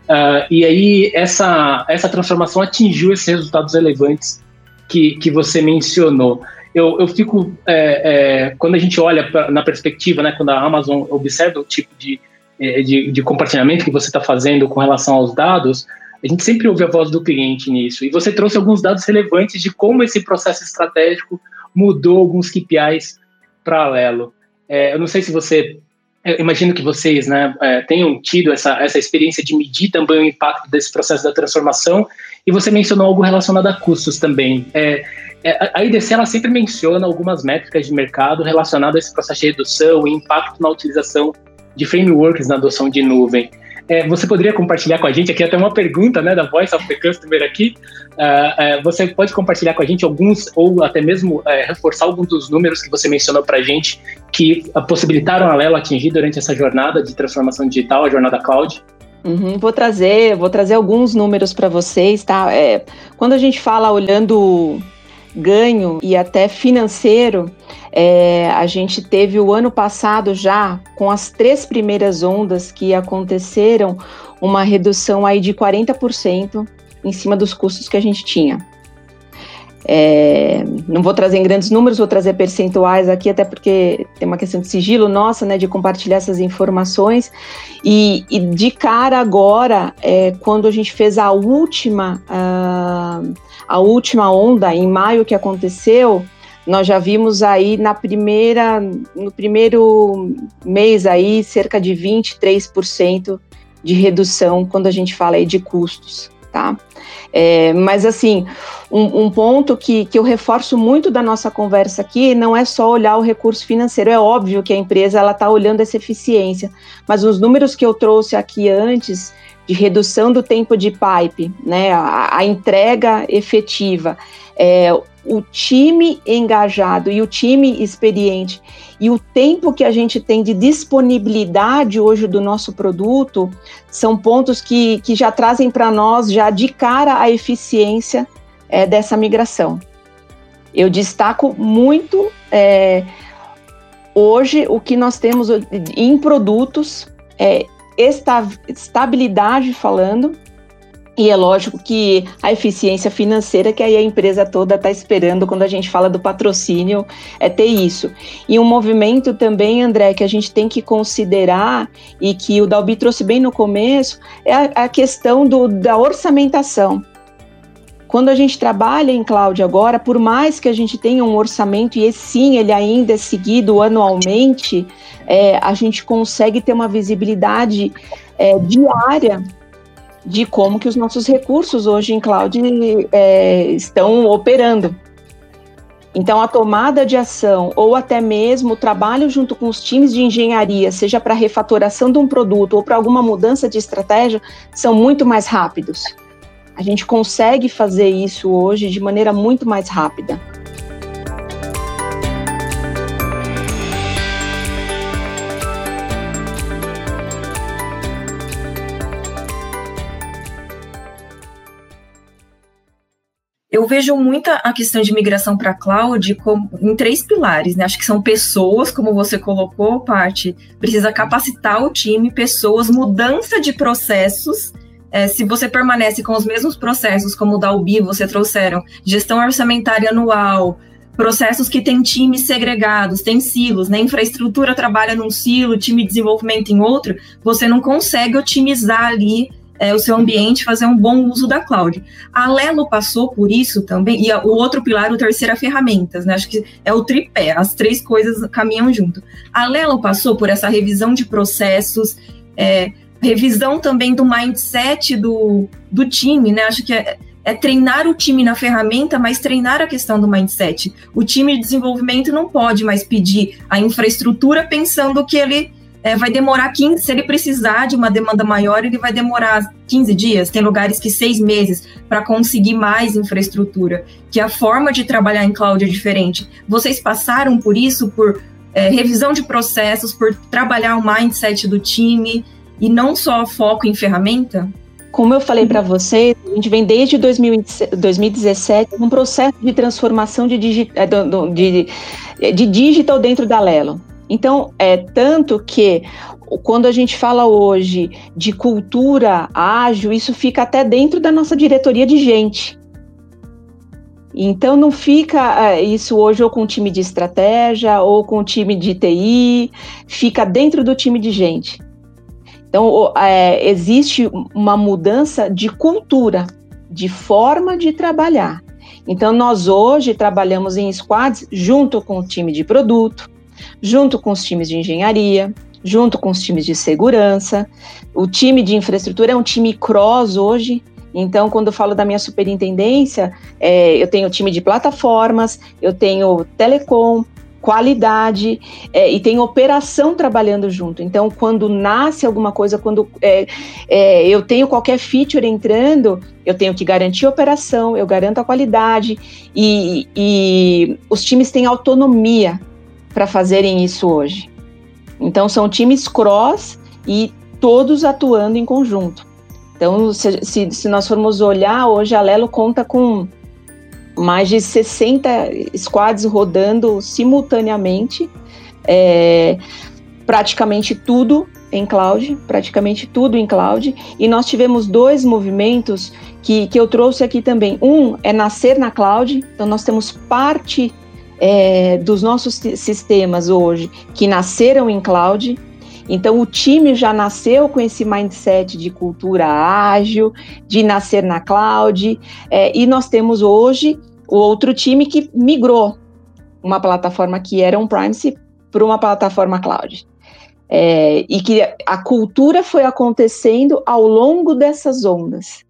Speaker 3: Uh, e aí essa, essa transformação atingiu esses resultados relevantes que, que você mencionou eu, eu fico, é, é, quando a gente olha pra, na perspectiva, né, quando a Amazon observa o tipo de, é, de, de compartilhamento que você está fazendo com relação aos dados, a gente sempre ouve a voz do cliente nisso. E você trouxe alguns dados relevantes de como esse processo estratégico mudou alguns KPIs paralelo. É, eu não sei se você eu imagino que vocês né, é, tenham tido essa, essa experiência de medir também o impacto desse processo da transformação, e você mencionou algo relacionado a custos também. É, é, a IDC ela sempre menciona algumas métricas de mercado relacionadas a esse processo de redução e impacto na utilização de frameworks na adoção de nuvem. É, você poderia compartilhar com a gente aqui até uma pergunta né, da Voice of the Customer aqui. Uh, uh, você pode compartilhar com a gente alguns, ou até mesmo uh, reforçar alguns dos números que você mencionou para a gente que possibilitaram a Lelo atingir durante essa jornada de transformação digital, a jornada cloud?
Speaker 2: Uhum, vou trazer, vou trazer alguns números para vocês, tá? É, quando a gente fala olhando ganho e até financeiro, é, a gente teve o ano passado já, com as três primeiras ondas que aconteceram, uma redução aí de 40% em cima dos custos que a gente tinha. É, não vou trazer em grandes números, vou trazer percentuais aqui, até porque tem uma questão de sigilo nossa, né, de compartilhar essas informações. E, e de cara agora, é, quando a gente fez a última, uh, a última onda, em maio que aconteceu, nós já vimos aí na primeira, no primeiro mês aí, cerca de 23% de redução quando a gente fala aí de custos, tá? É, mas, assim, um, um, ponto que, que eu reforço muito da nossa conversa aqui não é só olhar o recurso financeiro. É óbvio que a empresa ela está olhando essa eficiência, mas os números que eu trouxe aqui antes de redução do tempo de pipe, né, a, a entrega efetiva, é, o time engajado e o time experiente e o tempo que a gente tem de disponibilidade hoje do nosso produto são pontos que, que já trazem para nós já de cara a eficiência é, dessa migração. Eu destaco muito é, hoje o que nós temos em produtos, é, estabilidade falando, e é lógico que a eficiência financeira que aí a empresa toda está esperando quando a gente fala do patrocínio é ter isso. E um movimento também, André, que a gente tem que considerar e que o Dalbi trouxe bem no começo é a, a questão do, da orçamentação. Quando a gente trabalha em cloud agora, por mais que a gente tenha um orçamento, e sim, ele ainda é seguido anualmente, é, a gente consegue ter uma visibilidade é, diária de como que os nossos recursos hoje em cloud é, estão operando. Então, a tomada de ação ou até mesmo o trabalho junto com os times de engenharia, seja para refatoração de um produto ou para alguma mudança de estratégia, são muito mais rápidos. A gente consegue fazer isso hoje de maneira muito mais rápida.
Speaker 5: Eu vejo muita a questão de migração para cloud como, em três pilares, né? Acho que são pessoas, como você colocou, parte. Precisa capacitar o time, pessoas, mudança de processos. É, se você permanece com os mesmos processos, como o da UBI, você trouxeram, gestão orçamentária anual, processos que têm times segregados, tem silos, né? Infraestrutura trabalha num silo, time de desenvolvimento em outro, você não consegue otimizar ali é, o seu ambiente, fazer um bom uso da cloud. A Lelo passou por isso também, e a, o outro pilar, o terceiro, é ferramentas, né? Acho que é o tripé, as três coisas caminham junto. A Lelo passou por essa revisão de processos, é, revisão também do mindset do, do time, né? Acho que é, é treinar o time na ferramenta, mas treinar a questão do mindset. O time de desenvolvimento não pode mais pedir a infraestrutura pensando que ele é, vai demorar 15, se ele precisar de uma demanda maior, ele vai demorar 15 dias, tem lugares que seis meses para conseguir mais infraestrutura, que a forma de trabalhar em cloud é diferente. Vocês passaram por isso, por é, revisão de processos, por trabalhar o mindset do time e não só foco em ferramenta?
Speaker 2: Como eu falei para vocês, a gente vem desde 2017 um processo de transformação de, digi é, de, de digital dentro da Lelo. Então, é tanto que quando a gente fala hoje de cultura ágil, isso fica até dentro da nossa diretoria de gente. Então não fica é, isso hoje ou com o time de estratégia ou com o time de TI, fica dentro do time de gente. Então, é, existe uma mudança de cultura, de forma de trabalhar. Então, nós hoje trabalhamos em squads junto com o time de produto, junto com os times de engenharia, junto com os times de segurança. O time de infraestrutura é um time cross hoje. Então, quando eu falo da minha superintendência, é, eu tenho time de plataformas, eu tenho telecom, qualidade é, e tem operação trabalhando junto. Então, quando nasce alguma coisa, quando é, é, eu tenho qualquer feature entrando, eu tenho que garantir a operação, eu garanto a qualidade e, e os times têm autonomia para fazerem isso hoje. Então, são times cross e todos atuando em conjunto. Então, se, se, se nós formos olhar, hoje a Lelo conta com mais de 60 squads rodando simultaneamente, é, praticamente tudo em cloud, praticamente tudo em cloud, e nós tivemos dois movimentos que, que eu trouxe aqui também. Um é nascer na cloud, então nós temos parte é, dos nossos sistemas hoje que nasceram em cloud, então, o time já nasceu com esse mindset de cultura ágil, de nascer na cloud, é, e nós temos hoje o outro time que migrou uma plataforma que era um Privacy para uma plataforma cloud. É, e que a cultura foi acontecendo ao longo dessas ondas,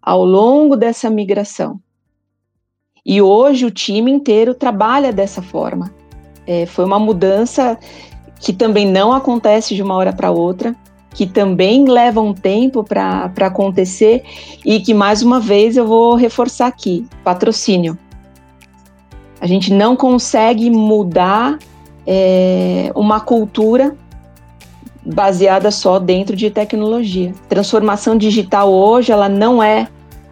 Speaker 2: ao longo dessa migração. E hoje o time inteiro trabalha dessa forma. É, foi uma mudança que também não acontece de uma hora para outra, que também leva um tempo para acontecer e que, mais uma vez, eu vou reforçar aqui: patrocínio. A gente não consegue mudar é, uma cultura baseada só dentro de tecnologia. Transformação digital hoje, ela não é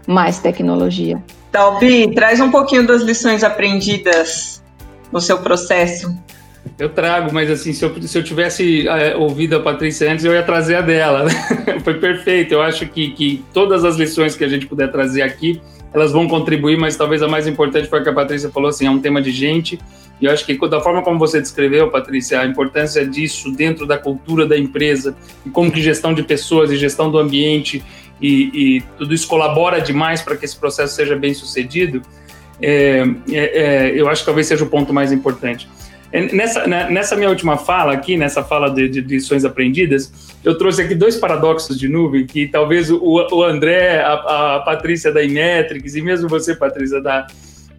Speaker 2: mais tecnologia.
Speaker 1: Dalbi, traz um pouquinho das lições aprendidas no seu processo
Speaker 4: eu trago, mas assim, se eu, se eu tivesse é, ouvido a Patrícia antes, eu ia trazer a dela. Né? Foi perfeito. Eu acho que, que todas as lições que a gente puder trazer aqui, elas vão contribuir, mas talvez a mais importante foi a que a Patrícia falou, assim, é um tema de gente. E eu acho que da forma como você descreveu, Patrícia, a importância disso dentro da cultura da empresa, e como que gestão de pessoas e gestão do ambiente e, e tudo isso colabora demais para que esse processo seja bem sucedido, é, é, eu acho que talvez seja o ponto mais importante. É, nessa, né, nessa minha última fala aqui, nessa fala de, de, lições aprendidas, eu trouxe aqui dois paradoxos de nuvem que talvez o, o André, a, a Patrícia da Imetrics e mesmo você, Patrícia, da,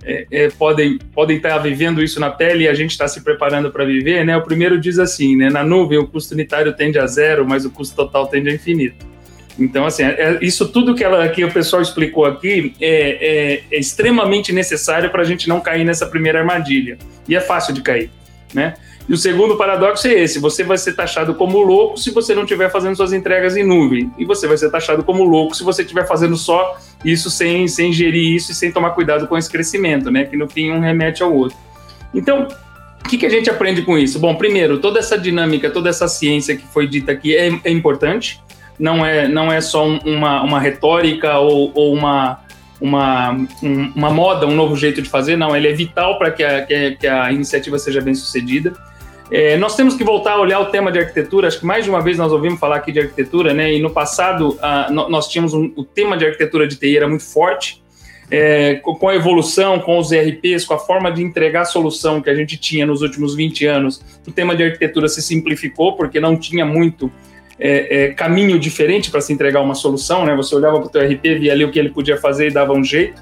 Speaker 4: é, é, podem, podem estar vivendo isso na pele e a gente está se preparando para viver, né? O primeiro diz assim, né? Na nuvem o custo unitário tende a zero, mas o custo total tende a infinito. Então, assim, é, isso tudo que, ela, que o pessoal explicou aqui é, é, é extremamente necessário para a gente não cair nessa primeira armadilha. E é fácil de cair né? E o segundo paradoxo é esse: você vai ser taxado como louco se você não estiver fazendo suas entregas em nuvem. E você vai ser taxado como louco se você estiver fazendo só isso sem, sem gerir isso e sem tomar cuidado com esse crescimento, né? Que no fim um remete ao outro. Então, o que, que a gente aprende com isso? Bom, primeiro, toda essa dinâmica, toda essa ciência que foi dita aqui é, é importante. Não é, não é só uma, uma retórica ou, ou uma, uma, um, uma moda, um novo jeito de fazer, não, ele é vital para que a, que, a, que a iniciativa seja bem sucedida. É, nós temos que voltar a olhar o tema de arquitetura. Acho que mais de uma vez nós ouvimos falar aqui de arquitetura, né? E no passado uh, nós tínhamos um, o tema de arquitetura de TI era muito forte. É, com a evolução, com os ERPs, com a forma de entregar a solução que a gente tinha nos últimos 20 anos, o tema de arquitetura se simplificou porque não tinha muito é, é, caminho diferente para se entregar uma solução, né? Você olhava para o teu RP, via ali o que ele podia fazer e dava um jeito.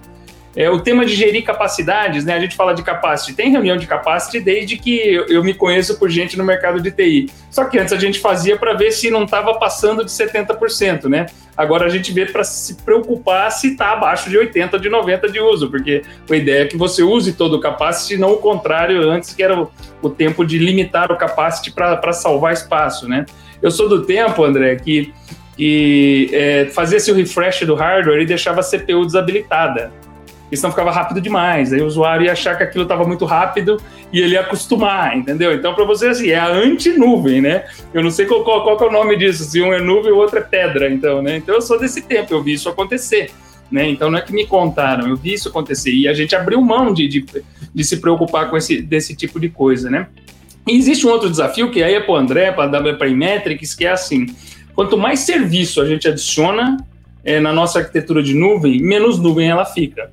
Speaker 4: É, o tema de gerir capacidades, né? A gente fala de capacity. Tem reunião de capacity desde que eu, me conheço por gente no mercado de TI. Só que antes a gente fazia para ver se não estava passando de 70%, né? Agora a gente vê para se preocupar se está abaixo de 80, de 90 de uso, porque a ideia é que você use todo o capacity, não o contrário antes que era o, o tempo de limitar o capacity para salvar espaço, né? Eu sou do tempo, André, que, que é, fazia-se o refresh do hardware e deixava a CPU desabilitada porque senão ficava rápido demais. Aí o usuário ia achar que aquilo estava muito rápido e ele ia acostumar, entendeu? Então, para você, assim, é a anti-nuvem, né? Eu não sei qual, qual, qual, é o nome disso, se um é nuvem e o outro é pedra, então, né? Então, eu sou desse tempo, eu vi isso acontecer. Né? Então não é que me contaram, eu vi isso acontecer e a gente abriu mão de, de, de se preocupar com esse desse tipo de coisa, né? E existe um outro desafio que aí é para o André, para a Metrics, que é assim: quanto mais serviço a gente adiciona é, na nossa arquitetura de nuvem, menos nuvem ela fica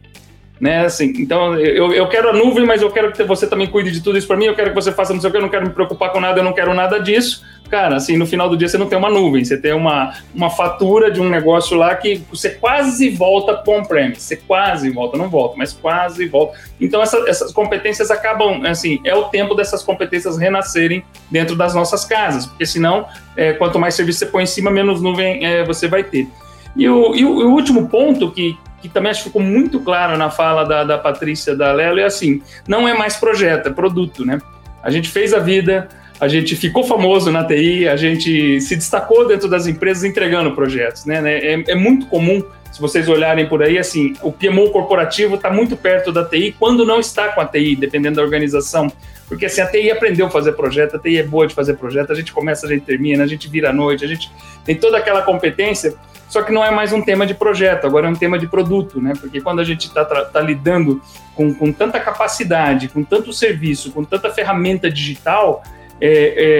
Speaker 4: né? Assim, então eu, eu quero a nuvem, mas eu quero que você também cuide de tudo isso para mim. Eu quero que você faça não sei o que, eu não quero me preocupar com nada, eu não quero nada disso. Cara, assim, no final do dia você não tem uma nuvem, você tem uma, uma fatura de um negócio lá que você quase volta com on-premise, você quase volta, não volta, mas quase volta. Então essa, essas competências acabam, assim, é o tempo dessas competências renascerem dentro das nossas casas, porque senão, é, quanto mais serviço você põe em cima, menos nuvem é, você vai ter. E o, e o, o último ponto que, que também acho que ficou muito claro na fala da, da Patrícia da Lelo, é assim: não é mais projeto, é produto, né? A gente fez a vida, a gente ficou famoso na TI, a gente se destacou dentro das empresas entregando projetos, né? É, é muito comum, se vocês olharem por aí, assim, o PMO corporativo está muito perto da TI quando não está com a TI, dependendo da organização. Porque assim, a TI aprendeu a fazer projeto, a TI é boa de fazer projeto, a gente começa, a gente termina, a gente vira à noite, a gente tem toda aquela competência só que não é mais um tema de projeto, agora é um tema de produto, né? Porque quando a gente está tá lidando com, com tanta capacidade, com tanto serviço, com tanta ferramenta digital, é,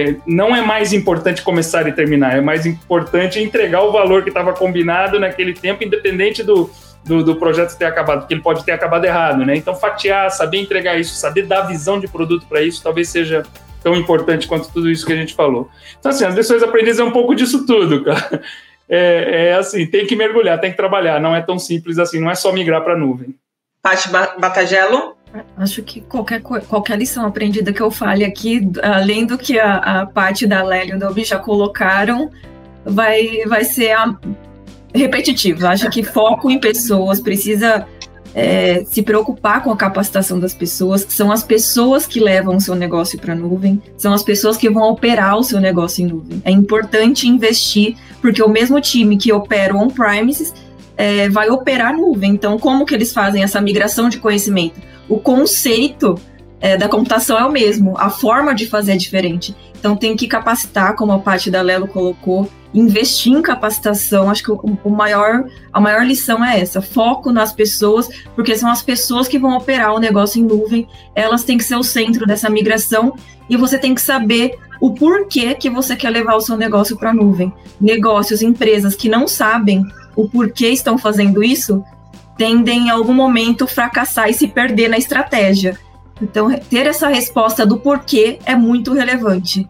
Speaker 4: é, não é mais importante começar e terminar, é mais importante entregar o valor que estava combinado naquele tempo, independente do, do, do, projeto ter acabado, porque ele pode ter acabado errado, né? Então, fatiar, saber entregar isso, saber dar visão de produto para isso, talvez seja tão importante quanto tudo isso que a gente falou. Então, assim, as lições aprendidas é um pouco disso tudo, cara é, é, assim, tem que mergulhar, tem que trabalhar, não é tão simples assim, não é só migrar para a nuvem.
Speaker 1: Paty Batagelo?
Speaker 5: Acho que qualquer, qualquer lição aprendida que eu fale aqui, além do que a, a parte da Lélia e já colocaram, vai, vai ser a, repetitivo. Acho que foco em pessoas precisa é, se preocupar com a capacitação das pessoas, são as pessoas que levam o seu negócio para a nuvem, são as pessoas que vão operar o seu negócio em nuvem. É importante investir, porque o mesmo time que opera on-premises é, vai operar nuvem. Então, como que eles fazem essa migração de conhecimento? O conceito é, da computação é o mesmo, a forma de fazer é diferente. Então, tem que capacitar, como a parte da Lelo colocou, investir em capacitação, acho que o, o, maior, a maior lição é essa, foco nas pessoas, porque são as pessoas que vão operar o negócio em nuvem, elas têm que ser o centro dessa migração e você tem que saber o porquê que você quer levar o seu negócio para a nuvem. Negócios, empresas que não sabem o porquê estão fazendo isso, tendem em algum momento fracassar e se perder na estratégia. Então, ter essa resposta do porquê é muito relevante.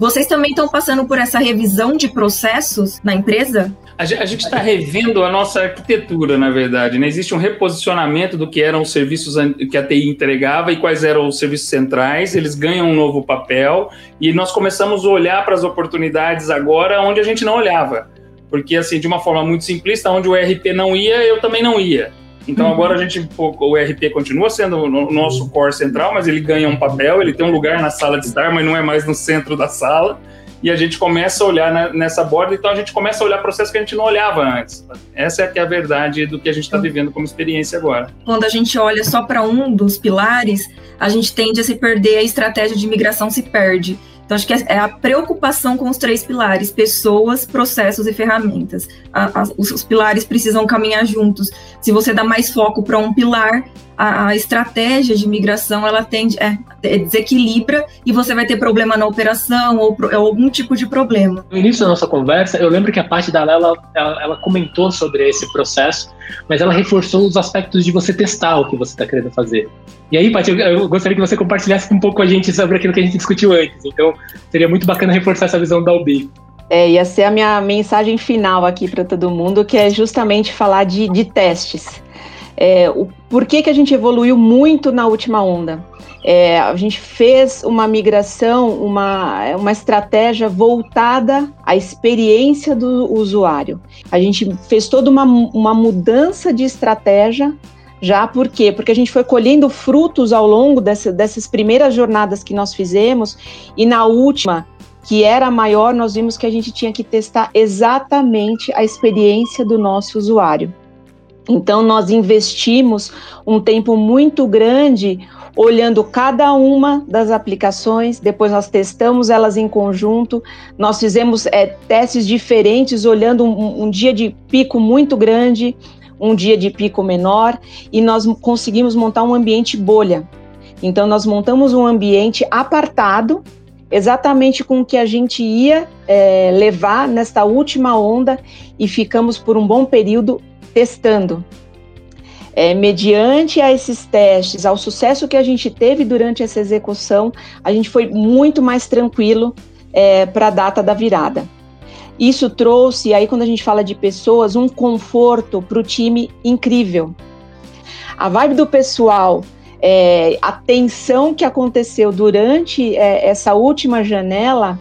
Speaker 5: Vocês também estão passando por essa revisão de processos na empresa?
Speaker 4: A gente está revendo a nossa arquitetura, na verdade. Né? Existe um reposicionamento do que eram os serviços que a TI entregava e quais eram os serviços centrais. Eles ganham um novo papel e nós começamos a olhar para as oportunidades agora onde a gente não olhava. Porque, assim, de uma forma muito simplista, onde o ERP não ia, eu também não ia. Então uhum. agora a gente, o ERP continua sendo o nosso core central, mas ele ganha um papel, ele tem um lugar na sala de estar, mas não é mais no centro da sala e a gente começa a olhar nessa borda, então a gente começa a olhar processos que a gente não olhava antes. Essa é, que é a verdade do que a gente está vivendo como experiência agora.
Speaker 5: Quando a gente olha só para um dos pilares, a gente tende a se perder, a estratégia de migração se perde. Então, acho que é, é a preocupação com os três pilares: pessoas, processos e ferramentas. A, a, os, os, pilares precisam caminhar juntos. Se você dá mais foco para um pilar, a, a, estratégia de migração ela tende é, é, desequilibra e você vai ter problema na operação ou, ou, algum tipo de problema.
Speaker 3: No início da nossa conversa, eu lembro que a parte da Lela ela, ela comentou sobre esse processo, mas ela reforçou os aspectos de você testar o que você está querendo fazer. E aí, Paty, eu, eu, gostaria que você compartilhasse um pouco com a gente sobre aquilo que a gente discutiu antes. Então, seria muito bacana reforçar essa visão da UB.
Speaker 2: É, ia ser a minha mensagem final aqui para todo mundo, que é justamente falar de, de testes. É, o por que, que a gente evoluiu muito na última onda? É, a gente fez uma migração, uma, uma estratégia voltada à experiência do usuário. A gente fez toda uma, uma mudança de estratégia já por quê? Porque a gente foi colhendo frutos ao longo dessa, dessas primeiras jornadas que nós fizemos, e na última, que era maior, nós vimos que a gente tinha que testar exatamente a experiência do nosso usuário. Então, nós investimos um tempo muito grande olhando cada uma das aplicações, depois nós testamos elas em conjunto, nós fizemos é, testes diferentes, olhando um, um dia de pico muito grande, um dia de pico menor e nós conseguimos montar um ambiente bolha. Então, nós montamos um ambiente apartado, exatamente com o que a gente ia é, levar nesta última onda e ficamos por um bom período testando. É, mediante a esses testes, ao sucesso que a gente teve durante essa execução, a gente foi muito mais tranquilo é, para a data da virada. Isso trouxe, aí quando a gente fala de pessoas, um conforto para o time incrível. A vibe do pessoal, é, a tensão que aconteceu durante é, essa última janela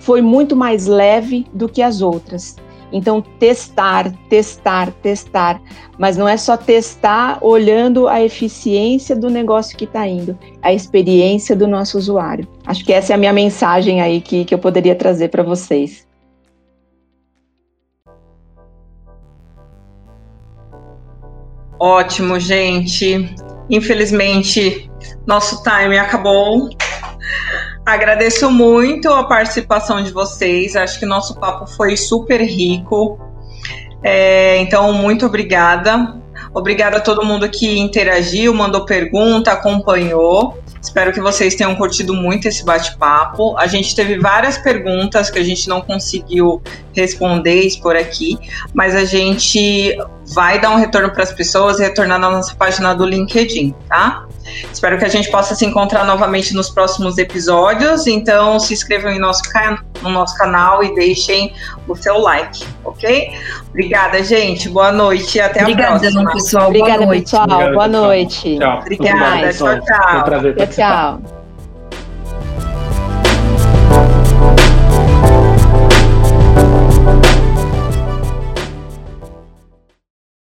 Speaker 2: foi muito mais leve do que as outras. Então, testar, testar, testar. Mas não é só testar olhando a eficiência do negócio que está indo, a experiência do nosso usuário. Acho que essa é a minha mensagem aí que, que eu poderia trazer para vocês.
Speaker 1: Ótimo, gente. Infelizmente, nosso time acabou. Agradeço muito a participação de vocês. Acho que nosso papo foi super rico. É, então, muito obrigada. Obrigada a todo mundo que interagiu, mandou pergunta, acompanhou. Espero que vocês tenham curtido muito esse bate-papo. A gente teve várias perguntas que a gente não conseguiu responder por aqui, mas a gente vai dar um retorno para as pessoas, retornar na nossa página do LinkedIn, tá? Espero que a gente possa se encontrar novamente nos próximos episódios. Então, se inscrevam em nosso no nosso canal e deixem o seu like, ok? Obrigada, gente. Boa noite e até
Speaker 5: Obrigada,
Speaker 1: a próxima.
Speaker 5: pessoal.
Speaker 2: Obrigada, Boa noite. pessoal. Boa noite.
Speaker 1: Tchau. Obrigada. Tchau, tchau.
Speaker 3: Foi um prazer
Speaker 2: tchau. tchau.